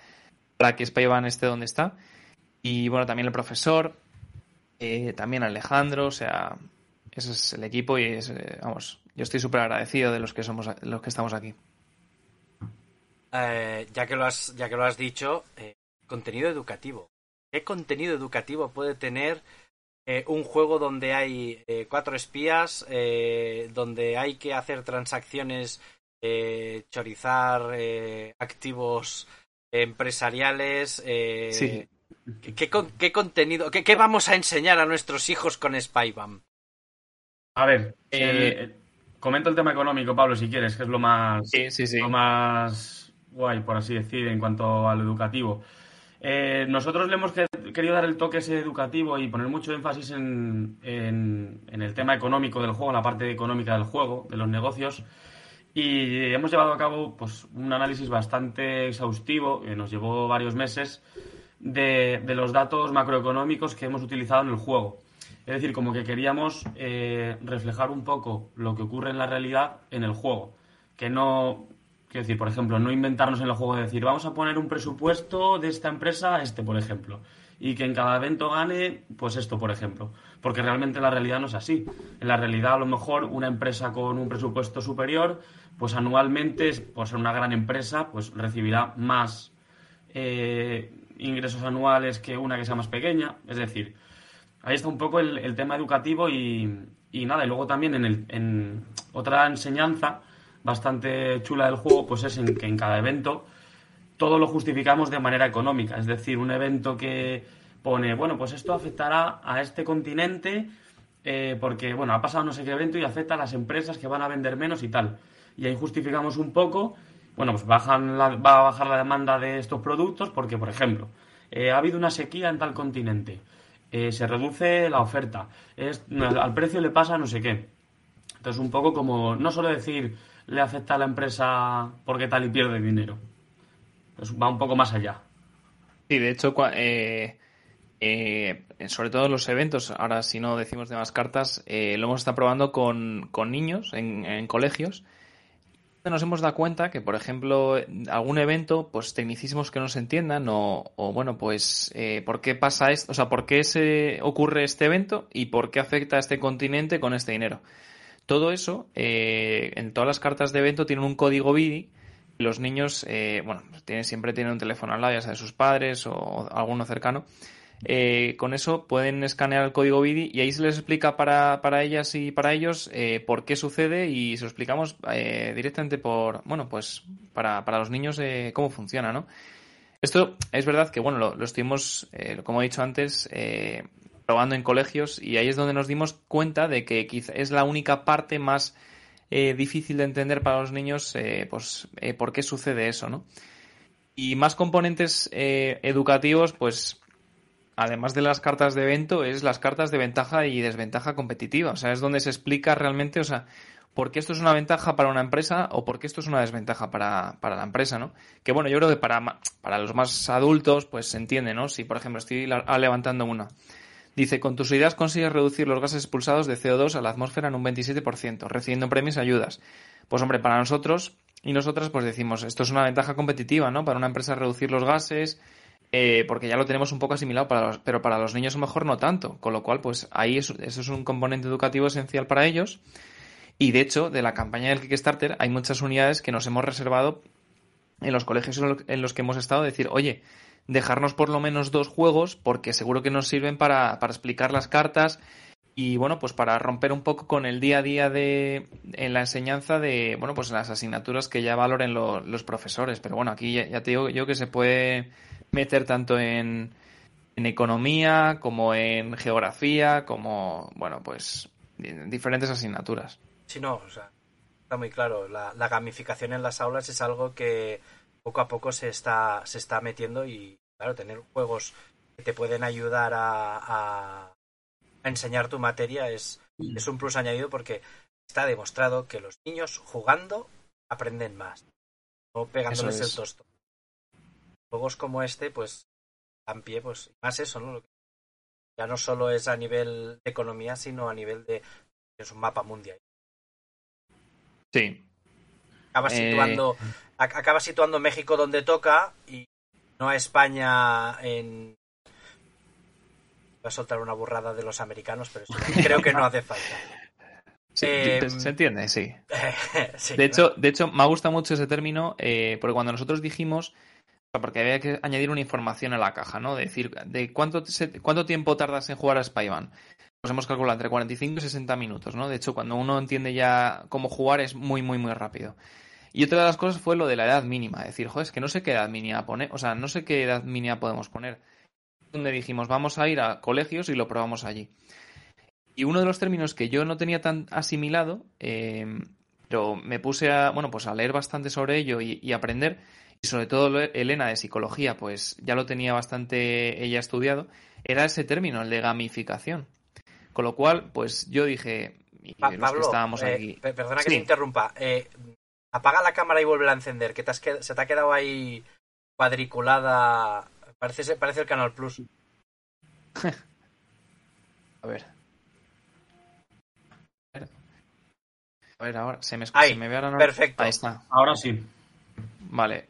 para que Spyvan esté donde está y bueno también el profesor eh, también Alejandro o sea ese es el equipo y es, eh, vamos, yo estoy súper agradecido de los que somos los que estamos aquí. Eh, ya que lo has, ya que lo has dicho, contenido educativo. ¿Qué contenido educativo puede tener eh, un juego donde hay eh, cuatro espías, eh, donde hay que hacer transacciones, chorizar activos empresariales? eh, Sí. ¿Qué, qué con- qué contenido, qué, qué vamos a enseñar a nuestros hijos con Spybam? A ver, Eh, comenta el tema económico, Pablo, si quieres, que es lo más, Sí, sí, sí. lo más guay, por así decir, en cuanto a lo educativo. Eh, nosotros le hemos que- querido dar el toque ese educativo y poner mucho énfasis en, en- en el tema económico del juego, en la parte económica del juego, de los negocios. Y hemos llevado a cabo pues, un análisis bastante exhaustivo, que nos llevó varios meses, de, los datos macroeconómicos que hemos utilizado en el juego. Es decir, como que queríamos eh, reflejar un poco lo que ocurre en la realidad en el juego. Que no, quiero decir, por ejemplo, no inventarnos en el juego de decir, vamos a poner un presupuesto de esta empresa a este, por ejemplo. Y que en cada evento gane, pues esto, por ejemplo. Porque realmente la realidad no es así. En la realidad, a lo mejor, una empresa con un presupuesto superior, pues anualmente, por ser una gran empresa, pues recibirá más eh, ingresos anuales que una que sea más pequeña. Es decir, ahí está un poco el, tema educativo y, y nada, y luego también en, el, en otra enseñanza bastante chula del juego, pues es en que en cada evento todo lo justificamos de manera económica. Es decir, un evento que pone, bueno, pues esto afectará a este continente eh, porque, bueno, ha pasado no sé qué evento y afecta a las empresas que van a vender menos y tal. Y ahí justificamos un poco, bueno, pues bajan la- va a bajar la demanda de estos productos porque, por ejemplo, eh, ha habido una sequía en tal continente, eh, se reduce la oferta, es- al precio le pasa no sé qué. Entonces, un poco como, no solo decir le afecta a la empresa porque tal y pierde dinero. Pues va un poco más allá. Sí, de hecho, eh, eh, sobre todo en los eventos, ahora si no decimos de más cartas, eh, lo hemos estado probando con, con niños en colegios. Nos hemos dado cuenta que, por ejemplo, algún evento, pues tecnicismos que no se entiendan o, o, bueno, pues eh, por qué pasa esto, o sea, por qué se ocurre este evento y por qué afecta a este continente con este dinero. Todo eso, eh, en todas las cartas de evento tienen un código BIDI los niños, eh, bueno, tienen, siempre tienen un teléfono al lado, ya sea de sus padres o alguno cercano. Eh, con eso pueden escanear el código BIDI y ahí se les explica para, para ellas y para ellos eh, por qué sucede y se lo explicamos eh, directamente por, bueno, pues para, para los niños cómo funciona, ¿no? Esto es verdad que, bueno, lo, lo estuvimos, como he dicho antes, probando en colegios y ahí es donde nos dimos cuenta de que quizá es la única parte más difícil de entender para los niños, pues, por qué sucede eso, ¿no? Y más componentes educativos, pues, además de las cartas de evento, es las cartas de ventaja y desventaja competitiva. O sea, es donde se explica realmente, o sea, por qué esto es una ventaja para una empresa o por qué esto es una desventaja para, para la empresa, ¿no? Que bueno, yo creo que para, para los más adultos, pues se entiende, ¿no? Si, por ejemplo, estoy ah, levantando una. Dice, con tus ideas consigues reducir los gases expulsados de CO2 a la atmósfera en un 27%, recibiendo premios y ayudas. Pues hombre, para nosotros y nosotras pues decimos, esto es una ventaja competitiva, ¿no? Para una empresa reducir los gases, eh, porque ya lo tenemos un poco asimilado, para los- pero para los niños a lo mejor no tanto. Con lo cual, pues ahí eso, eso es un componente educativo esencial para ellos. Y de hecho, de la campaña del Kickstarter hay muchas unidades que nos hemos reservado en los colegios en los que hemos estado, decir, oye, dejarnos por lo menos dos juegos porque seguro que nos sirven para, para explicar las cartas y bueno, pues para romper un poco con el día a día de en la enseñanza de, bueno, pues las asignaturas que ya valoren lo- los profesores. Pero bueno, aquí ya, ya te digo yo que se puede meter tanto en, en economía como en geografía, como, bueno, pues en diferentes asignaturas. Sí, no, o sea, está muy claro. La, gamificación en las aulas es algo que poco a poco se está, se está metiendo y, claro, tener juegos que te pueden ayudar a- a enseñar tu materia es, es un plus añadido porque está demostrado que los niños jugando aprenden más, no pegándoles es. el tostón. Juegos como este, pues, dan pie, pues, más eso, ¿no? Ya no solo es a nivel de economía, sino a nivel de... es un mapa mundial. Sí, acaba Eh, situando ac- acaba situando México donde toca y no a España en a soltar una burrada de los americanos pero creo que no hace falta Sí, Em, se entiende, sí. Sí, De hecho, de hecho, me ha gustado mucho ese término, eh, porque cuando nosotros dijimos, porque había que añadir una información a la caja, ¿no? Decir, de cuánto, se- cuánto tiempo tardas en jugar a Spyman. Pues hemos calculado entre 45 y 60 minutos, ¿no? De hecho, cuando uno entiende ya cómo jugar es muy, muy, muy rápido. Y otra de las cosas fue lo de la edad mínima. Decir, joder, es que no sé qué edad mínima poner, o sea, no sé qué edad mínima podemos poner. Donde dijimos, vamos a ir a colegios y lo probamos allí. Y uno de los términos que yo no tenía tan asimilado, eh, pero me puse a, bueno, pues a leer bastante sobre ello y, y aprender, y sobre todo Elena de psicología, pues ya lo tenía bastante ella estudiado, era ese término, el de gamificación. Con lo cual, pues yo dije, y Pa- los que estábamos eh, aquí. pe- perdona que Sí. te interrumpa. Eh, apaga la cámara y vuelve a encender, que te has qued- se te ha quedado ahí cuadriculada. Parece, parece el Canal Plus. A ver. A ver, ahora, ¿se me, Ahí, se me ve ahora? no? perfecto. Ahí está. Ahora sí. Vale.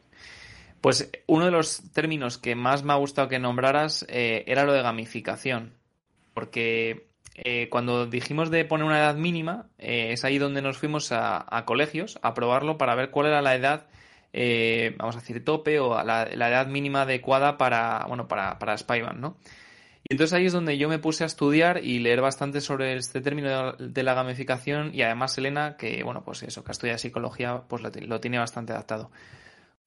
Pues uno de los términos que más me ha gustado que nombraras eh, era lo de gamificación. Porque eh, cuando dijimos de poner una edad mínima, eh, es ahí donde nos fuimos a, a colegios a probarlo para ver cuál era la edad, eh, vamos a decir, tope o la, la edad mínima adecuada para, bueno, para, para Spyman, ¿no? Y entonces ahí es donde yo me puse a estudiar y leer bastante sobre este término de, la gamificación y además Elena, que bueno, pues eso, que estudia psicología, pues lo, ti- lo tiene bastante adaptado.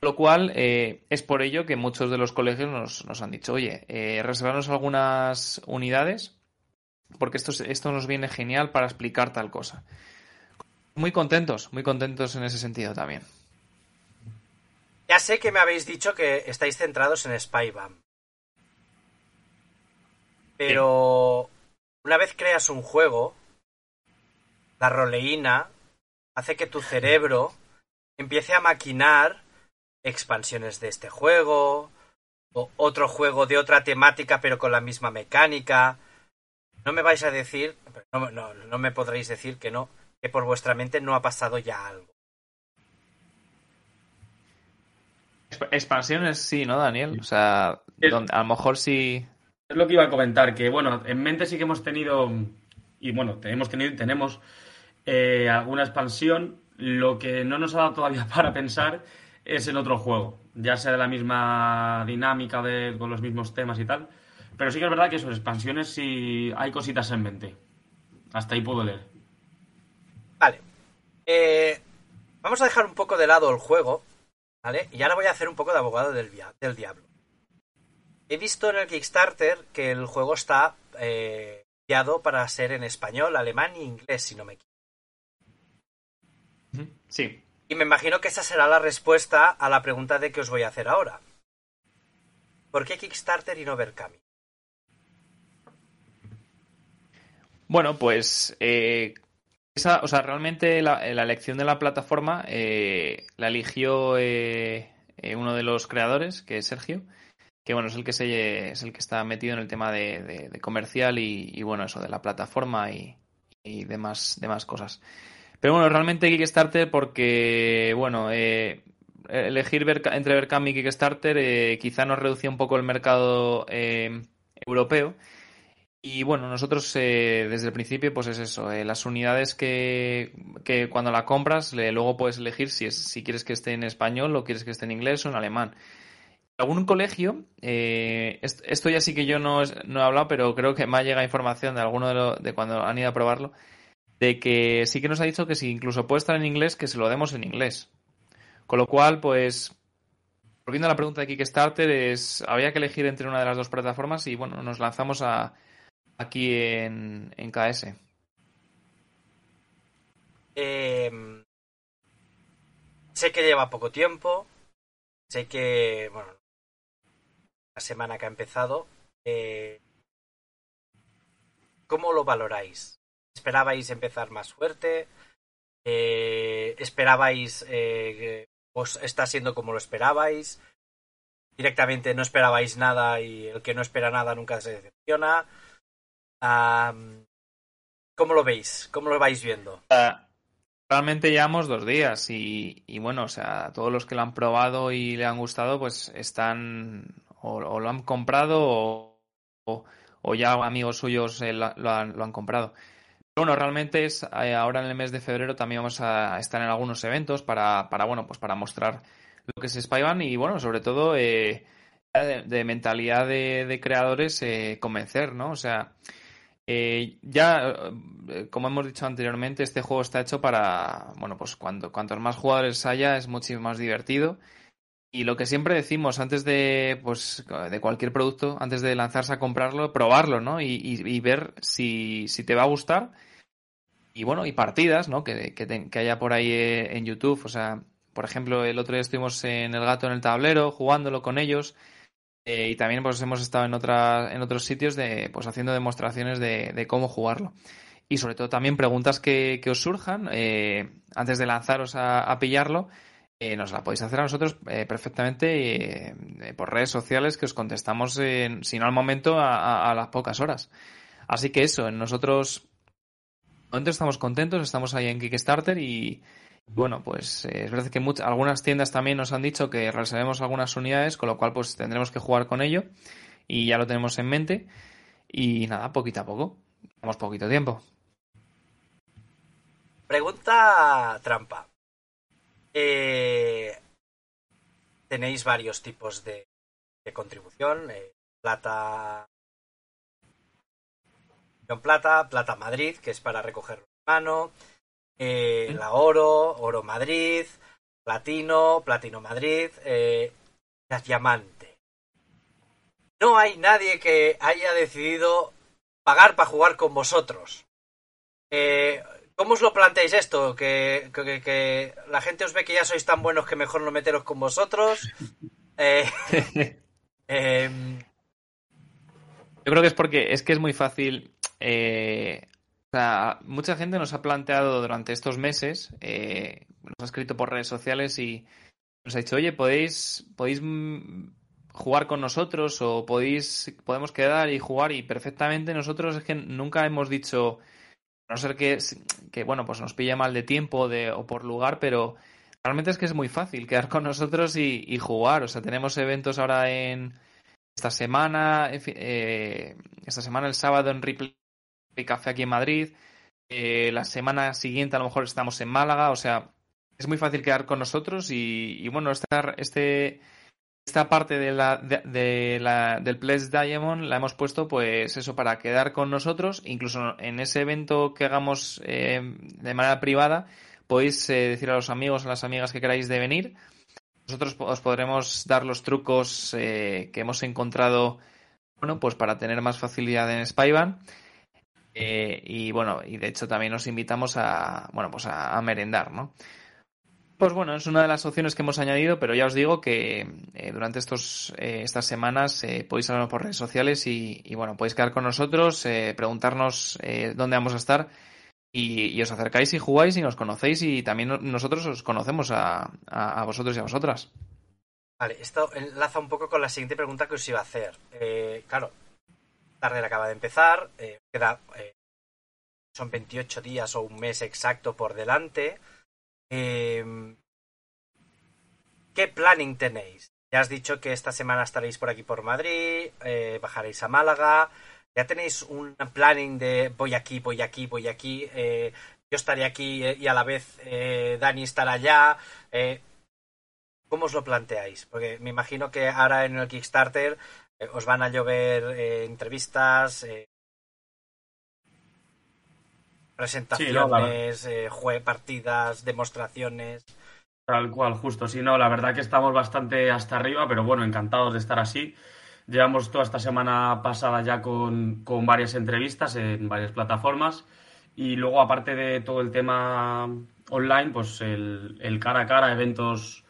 Lo cual eh, es por ello que muchos de los colegios nos, han dicho, oye, eh, reservarnos algunas unidades porque esto, es- esto nos viene genial para explicar tal cosa. Muy contentos, muy contentos en ese sentido también. Ya sé que me habéis dicho que estáis centrados en Spybam. Pero una vez creas un juego, la roleína hace que tu cerebro empiece a maquinar expansiones de este juego, o otro juego de otra temática pero con la misma mecánica. No me vais a decir, no me podréis decir que no, que por vuestra mente no ha pasado ya algo. Expansiones sí, ¿no, Daniel? O sea, Es- donde- a lo mejor sí... Es lo que iba a comentar, que bueno, en mente sí que hemos tenido, y bueno, tenemos tenido y tenemos eh, alguna expansión. Lo que no nos ha dado todavía para pensar es en otro juego, ya sea de la misma dinámica, de, con los mismos temas y tal. Pero sí que es verdad que sus expansiones sí hay cositas en mente. Hasta ahí puedo leer. Vale. Eh, vamos a dejar un poco de lado el juego, ¿vale? Y ahora voy a hacer un poco de abogado del, diablo. He visto en el Kickstarter que el juego está eh, guiado para ser en español, alemán e inglés, si no me equivoco. Sí. Y me imagino que esa será la respuesta a la pregunta de que os voy a hacer ahora. ¿Por qué Kickstarter y no Berkami? Bueno, pues eh, esa, o sea, realmente la, la elección de la plataforma eh, la eligió eh, eh, uno de los creadores, que es Sergio, que bueno, es el que se, es el que está metido en el tema de, comercial y, bueno, eso de la plataforma y, demás, demás cosas. Pero bueno, realmente Kickstarter porque, bueno, eh, elegir entre Berkami y Kickstarter eh, quizá nos reducía un poco el mercado eh, europeo. Y bueno, nosotros eh, desde el principio, pues es eso, eh, las unidades que, cuando la compras, luego puedes elegir si, es, si quieres que esté en español o quieres que esté en inglés o en alemán. Algún colegio, eh, est- esto ya sí que yo no he hablado, pero creo que me ha llegado información de alguno de, lo- de cuando han ido a probarlo, de que sí que nos ha dicho que si incluso puede estar en inglés, que se lo demos en inglés. Con lo cual, pues, volviendo a la pregunta de Kickstarter, es, había que elegir entre una de las dos plataformas y bueno, nos lanzamos a, aquí en, en KS. Eh, sé que lleva poco tiempo. Sé que, bueno, la semana que ha empezado. Eh, ¿Cómo lo valoráis? ¿Esperabais empezar más fuerte? Eh, ¿Esperabais eh, os está siendo como lo esperabais? Directamente no esperabais nada y el que no espera nada nunca se decepciona. Am, ¿Cómo lo veis? ¿Cómo lo vais viendo? Realmente llevamos dos días y, y bueno, o sea, todos los que lo han probado y le han gustado, pues están o, lo han comprado o, ya amigos suyos eh, lo, han, comprado. Bueno, realmente es eh, ahora en el mes de febrero también vamos a estar en algunos eventos para, para bueno, pues para mostrar lo que es Spyvan y bueno, sobre todo eh, de, mentalidad de, creadores convencer, ¿no? O sea, ya como hemos dicho anteriormente, este juego está hecho para, bueno, pues cuando cuantos más jugadores haya es muchísimo más divertido. Y lo que siempre decimos antes de, pues, de cualquier producto, antes de lanzarse a comprarlo, probarlo, ¿no? Y, y ver si, si te va a gustar y bueno, y partidas, ¿no? Que, que, haya por ahí eh, en YouTube. O sea, por ejemplo, el otro día estuvimos en El Gato en el Tablero, jugándolo con ellos. Eh, y también pues hemos estado en, otra, en otros sitios de, pues haciendo demostraciones de, cómo jugarlo. Y sobre todo también preguntas que, os surjan eh, antes de lanzaros a, pillarlo. nos la podéis hacer a nosotros perfectamente por redes sociales que os contestamos, si no al momento, a, a, las pocas horas. Así que eso, nosotros estamos contentos, estamos ahí en Kickstarter y bueno, pues eh, es verdad que algunas tiendas también nos han dicho que reservemos algunas unidades, con lo cual pues tendremos que jugar con ello y ya lo tenemos en mente y nada, poquito a poco, tenemos poquito tiempo. Pregunta trampa. Eh, tenéis varios tipos de, contribución, eh, plata, plata, plata Madrid, que es para recoger mano, eh, la oro, oro Madrid, platino, platino Madrid, eh, la diamante. No hay nadie que haya decidido pagar para jugar con vosotros. Eh, ¿Cómo os lo planteáis esto? ¿Que, que, la gente os ve que ya sois tan buenos que mejor no meteros con vosotros. Eh, Yo creo que es porque es que es muy fácil eh, mucha gente nos ha planteado durante estos meses, eh, nos ha escrito por redes sociales y nos ha dicho, oye, podéis, podéis jugar con nosotros o podéis, podemos quedar y jugar y perfectamente nosotros es que nunca hemos dicho, a no ser que, que bueno, pues nos pille mal de tiempo de, o por lugar, pero realmente es que es muy fácil quedar con nosotros y, y jugar. O sea, tenemos eventos ahora en esta semana, eh, esta semana el sábado en Ripley café aquí en Madrid. Eh, la semana siguiente a lo mejor estamos en Málaga. O sea, es muy fácil quedar con nosotros y, bueno, esta, este, esta parte de la, de, la, del Pledge Diamond la hemos puesto pues eso para quedar con nosotros. Incluso en ese evento que hagamos eh, de manera privada podéis eh, decir a los amigos, a las amigas que queráis de venir. Nosotros os podremos dar los trucos que hemos encontrado bueno, pues para tener más facilidad en Spyban. Eh, y bueno, y de hecho también nos invitamos a, bueno, pues a, merendar, ¿no? Pues bueno, es una de las opciones que hemos añadido, pero ya os digo que eh, durante estos, eh, estas semanas podéis hablarnos por redes sociales y, bueno, podéis quedar con nosotros, preguntarnos dónde vamos a estar y, os acercáis y jugáis y nos conocéis y también nosotros os conocemos a, a, vosotros y a vosotras. Vale, esto enlaza un poco con la siguiente pregunta que os iba a hacer. claro, tarde acaba de empezar, eh, queda, eh, son 28 días o un mes exacto por delante. Em, ¿Qué planning tenéis? Ya has dicho que esta semana estaréis por aquí por Madrid, eh, bajaréis a Málaga. ¿Ya tenéis un planning de voy aquí, voy aquí, voy aquí? yo estaré aquí y a la vez Dani estará allá. ¿Cómo os lo planteáis? Porque me imagino que ahora en el Kickstarter eh, os van a llover eh, entrevistas, eh, presentaciones, partidas, demostraciones. Tal cual, justo. Sí, no, la verdad que estamos bastante hasta arriba, pero bueno, encantados de estar así. Llevamos toda esta semana pasada ya con, varias entrevistas en varias plataformas y luego aparte de todo el tema online, pues el, el cara a cara, eventos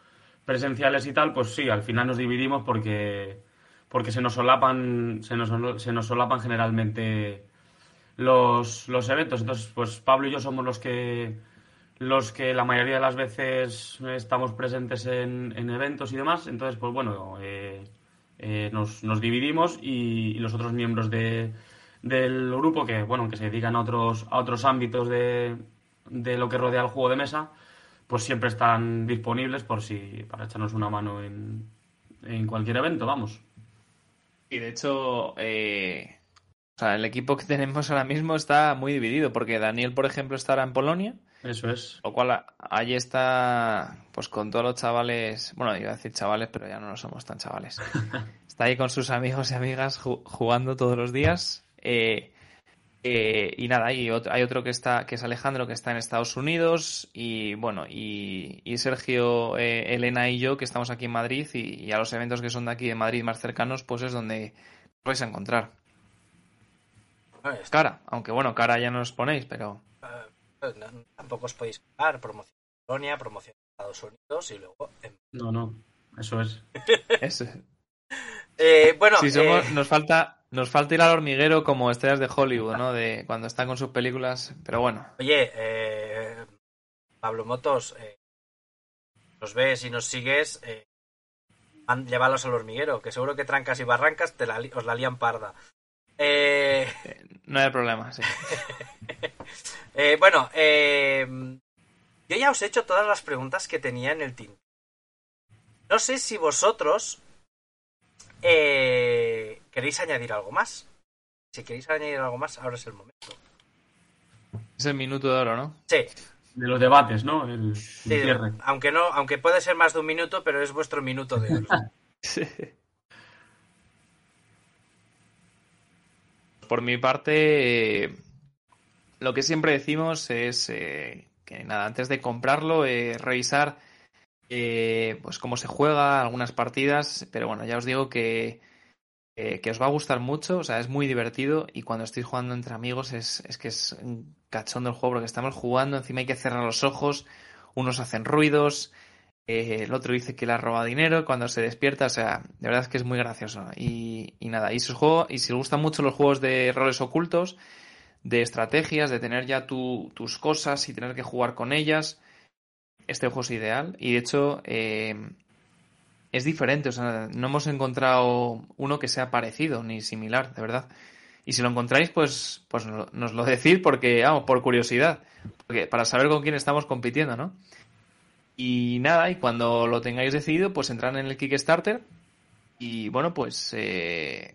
presenciales y tal, pues sí, al final nos dividimos porque porque se nos solapan, se nos, se nos solapan generalmente los, los eventos. Entonces, pues Pablo y yo somos los que los que la mayoría de las veces estamos presentes en, en eventos y demás. Entonces, pues bueno, eh, eh, nos, nos, dividimos y, los otros miembros de, del grupo, que bueno, que se dedican a otros, a otros ámbitos de, de lo que rodea el juego de mesa, pues siempre están disponibles por si para echarnos una mano en, en cualquier evento, vamos. Y de hecho, eh, O sea, el equipo que tenemos ahora mismo está muy dividido, porque Daniel, por ejemplo, está ahora en Polonia, Eso es. lo cual allí está, pues con todos los chavales, bueno, iba a decir chavales, pero ya no lo somos tan chavales. Está ahí con sus amigos y amigas ju- jugando todos los días. eh, eh, y nada, y otro- hay otro que está, que es Alejandro, que está en Estados Unidos, y bueno, y, y Sergio, eh, Elena y yo, que estamos aquí en Madrid, y, y a los eventos que son de aquí de Madrid más cercanos, pues es donde os vais a encontrar. Esto, Cara, aunque bueno, cara ya no os ponéis, pero eh, no- tampoco os podéis quedar. Promoción en Polonia, promoción en Estados Unidos y luego en No, no. Eso es. es, Eh, bueno, somos- eh, nos falta nos falta ir al hormiguero como estrellas de Hollywood, ¿no? De cuando están con sus películas, pero bueno, oye, eh, Pablo Motos, eh, nos ves y nos sigues, eh, llévalos al hormiguero, que seguro que trancas y barrancas te la os la lían parda. Eh, no hay problema, sí. eh, bueno, eh, yo ya os he hecho todas las preguntas que tenía en el team. No sé si vosotros eh, queréis añadir algo más. Si queréis añadir algo más, ahora es el momento. Es el minuto de oro, ¿no? Sí, De los debates, ¿no? El, el Sí, cierre. aunque no, aunque puede ser más de un minuto, pero es vuestro minuto de oro. Por mi parte, eh, lo que siempre decimos es eh, que nada, antes de comprarlo, eh, revisar eh, pues cómo se juega, algunas partidas, pero bueno, ya os digo que, eh, que os va a gustar mucho, o sea, es muy divertido y cuando estéis jugando entre amigos es, es que es un cachondo el juego porque estamos jugando, encima hay que cerrar los ojos, unos hacen ruidos, eh, el otro dice que le ha robado dinero cuando se despierta, o sea, de verdad es que es muy gracioso. Y, y nada, y os juego, y si os gustan mucho los juegos de roles ocultos, de estrategias, de tener ya tu- tus cosas y tener que jugar con ellas, este juego es ideal. Y de hecho, eh, es diferente, o sea, no hemos encontrado uno que sea parecido ni similar, de verdad. Y si lo encontráis, pues, pues nos, lo- decís porque, vamos, por curiosidad, porque, para saber con quién estamos compitiendo, ¿no? Y nada, y cuando lo tengáis decidido, pues entran en el Kickstarter y bueno, pues eh,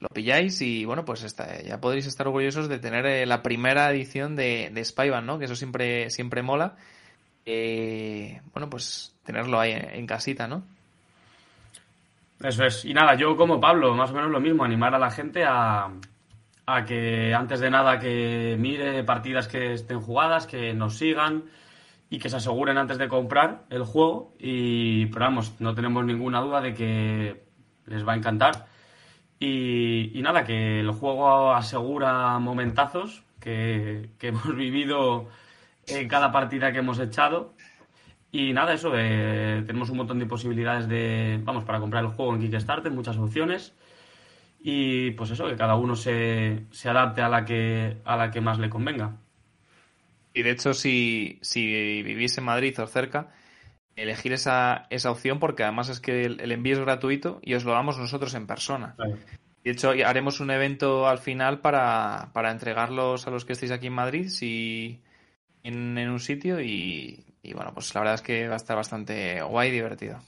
lo pilláis y bueno, pues está- ya podréis estar orgullosos de tener eh, la primera edición de, de Spyvan, ¿no? Que eso siempre, siempre mola. Eh, bueno, pues tenerlo ahí en, en casita, ¿no? Eso es. Y nada, yo como Pablo, más o menos lo mismo, animar a la gente a, a que antes de nada que mire partidas que estén jugadas, que nos sigan y que se aseguren antes de comprar el juego. Y, pero vamos, no tenemos ninguna duda de que les va a encantar. Y, nada, que el juego asegura momentazos que, que hemos vivido en cada partida que hemos echado. Y nada, eso, eh, tenemos un montón de posibilidades de, vamos, para comprar el juego en Kickstarter, muchas opciones. Y pues eso, que cada uno se, se adapte a la que, a la que más le convenga. Y de hecho, si, si vivís en Madrid o cerca, elegir esa, esa opción porque además es que el, el envío es gratuito y os lo damos nosotros en persona. De hecho, haremos un evento al final para, para entregarlos a los que estéis aquí en Madrid si, en, en un sitio y, y bueno, pues la verdad es que va a estar bastante guay y divertido.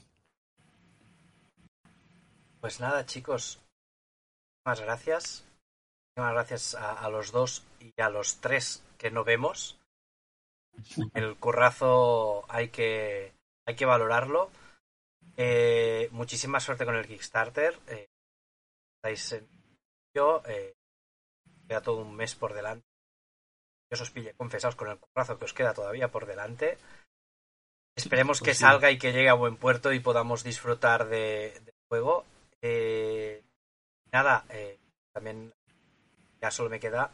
Pues nada, chicos. Muchas gracias. Muchas gracias a, a los dos y a los tres que no vemos. El currazo hay que, hay que valorarlo. Eh, muchísima suerte con el Kickstarter. Eh, estáis en yo. Eh, queda todo un mes por delante. Yo os pille confesaos con el currazo que os queda todavía por delante. Esperemos que Pues sí. salga y que llegue a buen puerto y podamos disfrutar de, del juego. Eh, nada, eh, también ya solo me queda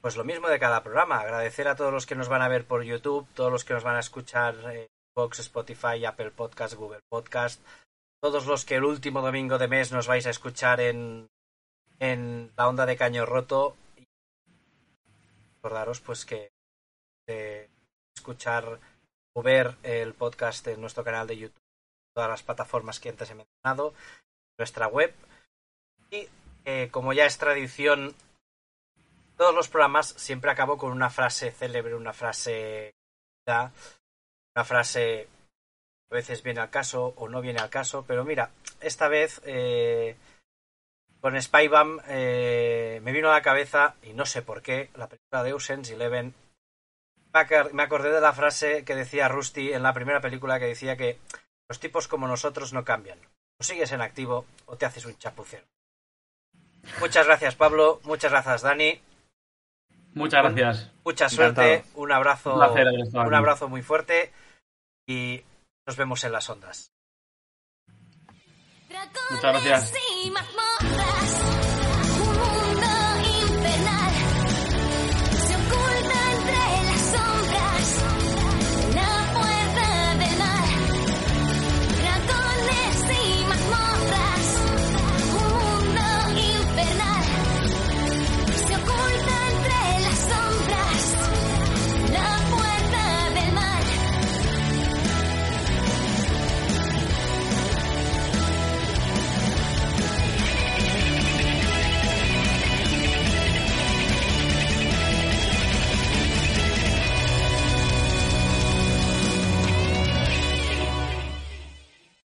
pues lo mismo de cada programa. Agradecer a todos los que nos van a ver por YouTube, todos los que nos van a escuchar en Vox, Spotify, Apple Podcast, Google Podcast, todos los que el último domingo de mes nos vais a escuchar en, en la onda de Caño Roto. Y recordaros pues que eh, escuchar ver el podcast en nuestro canal de YouTube, todas las plataformas que antes he mencionado, nuestra web. Y eh, como ya es tradición, todos los programas siempre acabo con una frase célebre, una frase una frase a veces viene al caso o no viene al caso, pero mira, esta vez eh, con Spybam eh, me vino a la cabeza, y no sé por qué, la película de Ocean's Eleven. Me acor- Me acordé de la frase que decía Rusty en la primera película que decía que los tipos como nosotros no cambian. O sigues en activo o te haces un chapucero. Muchas gracias Pablo, muchas gracias Dani, Muchas gracias. mucha suerte, Encantado. un abrazo, Un placer abrazo muy fuerte y nos vemos en las ondas. Muchas gracias.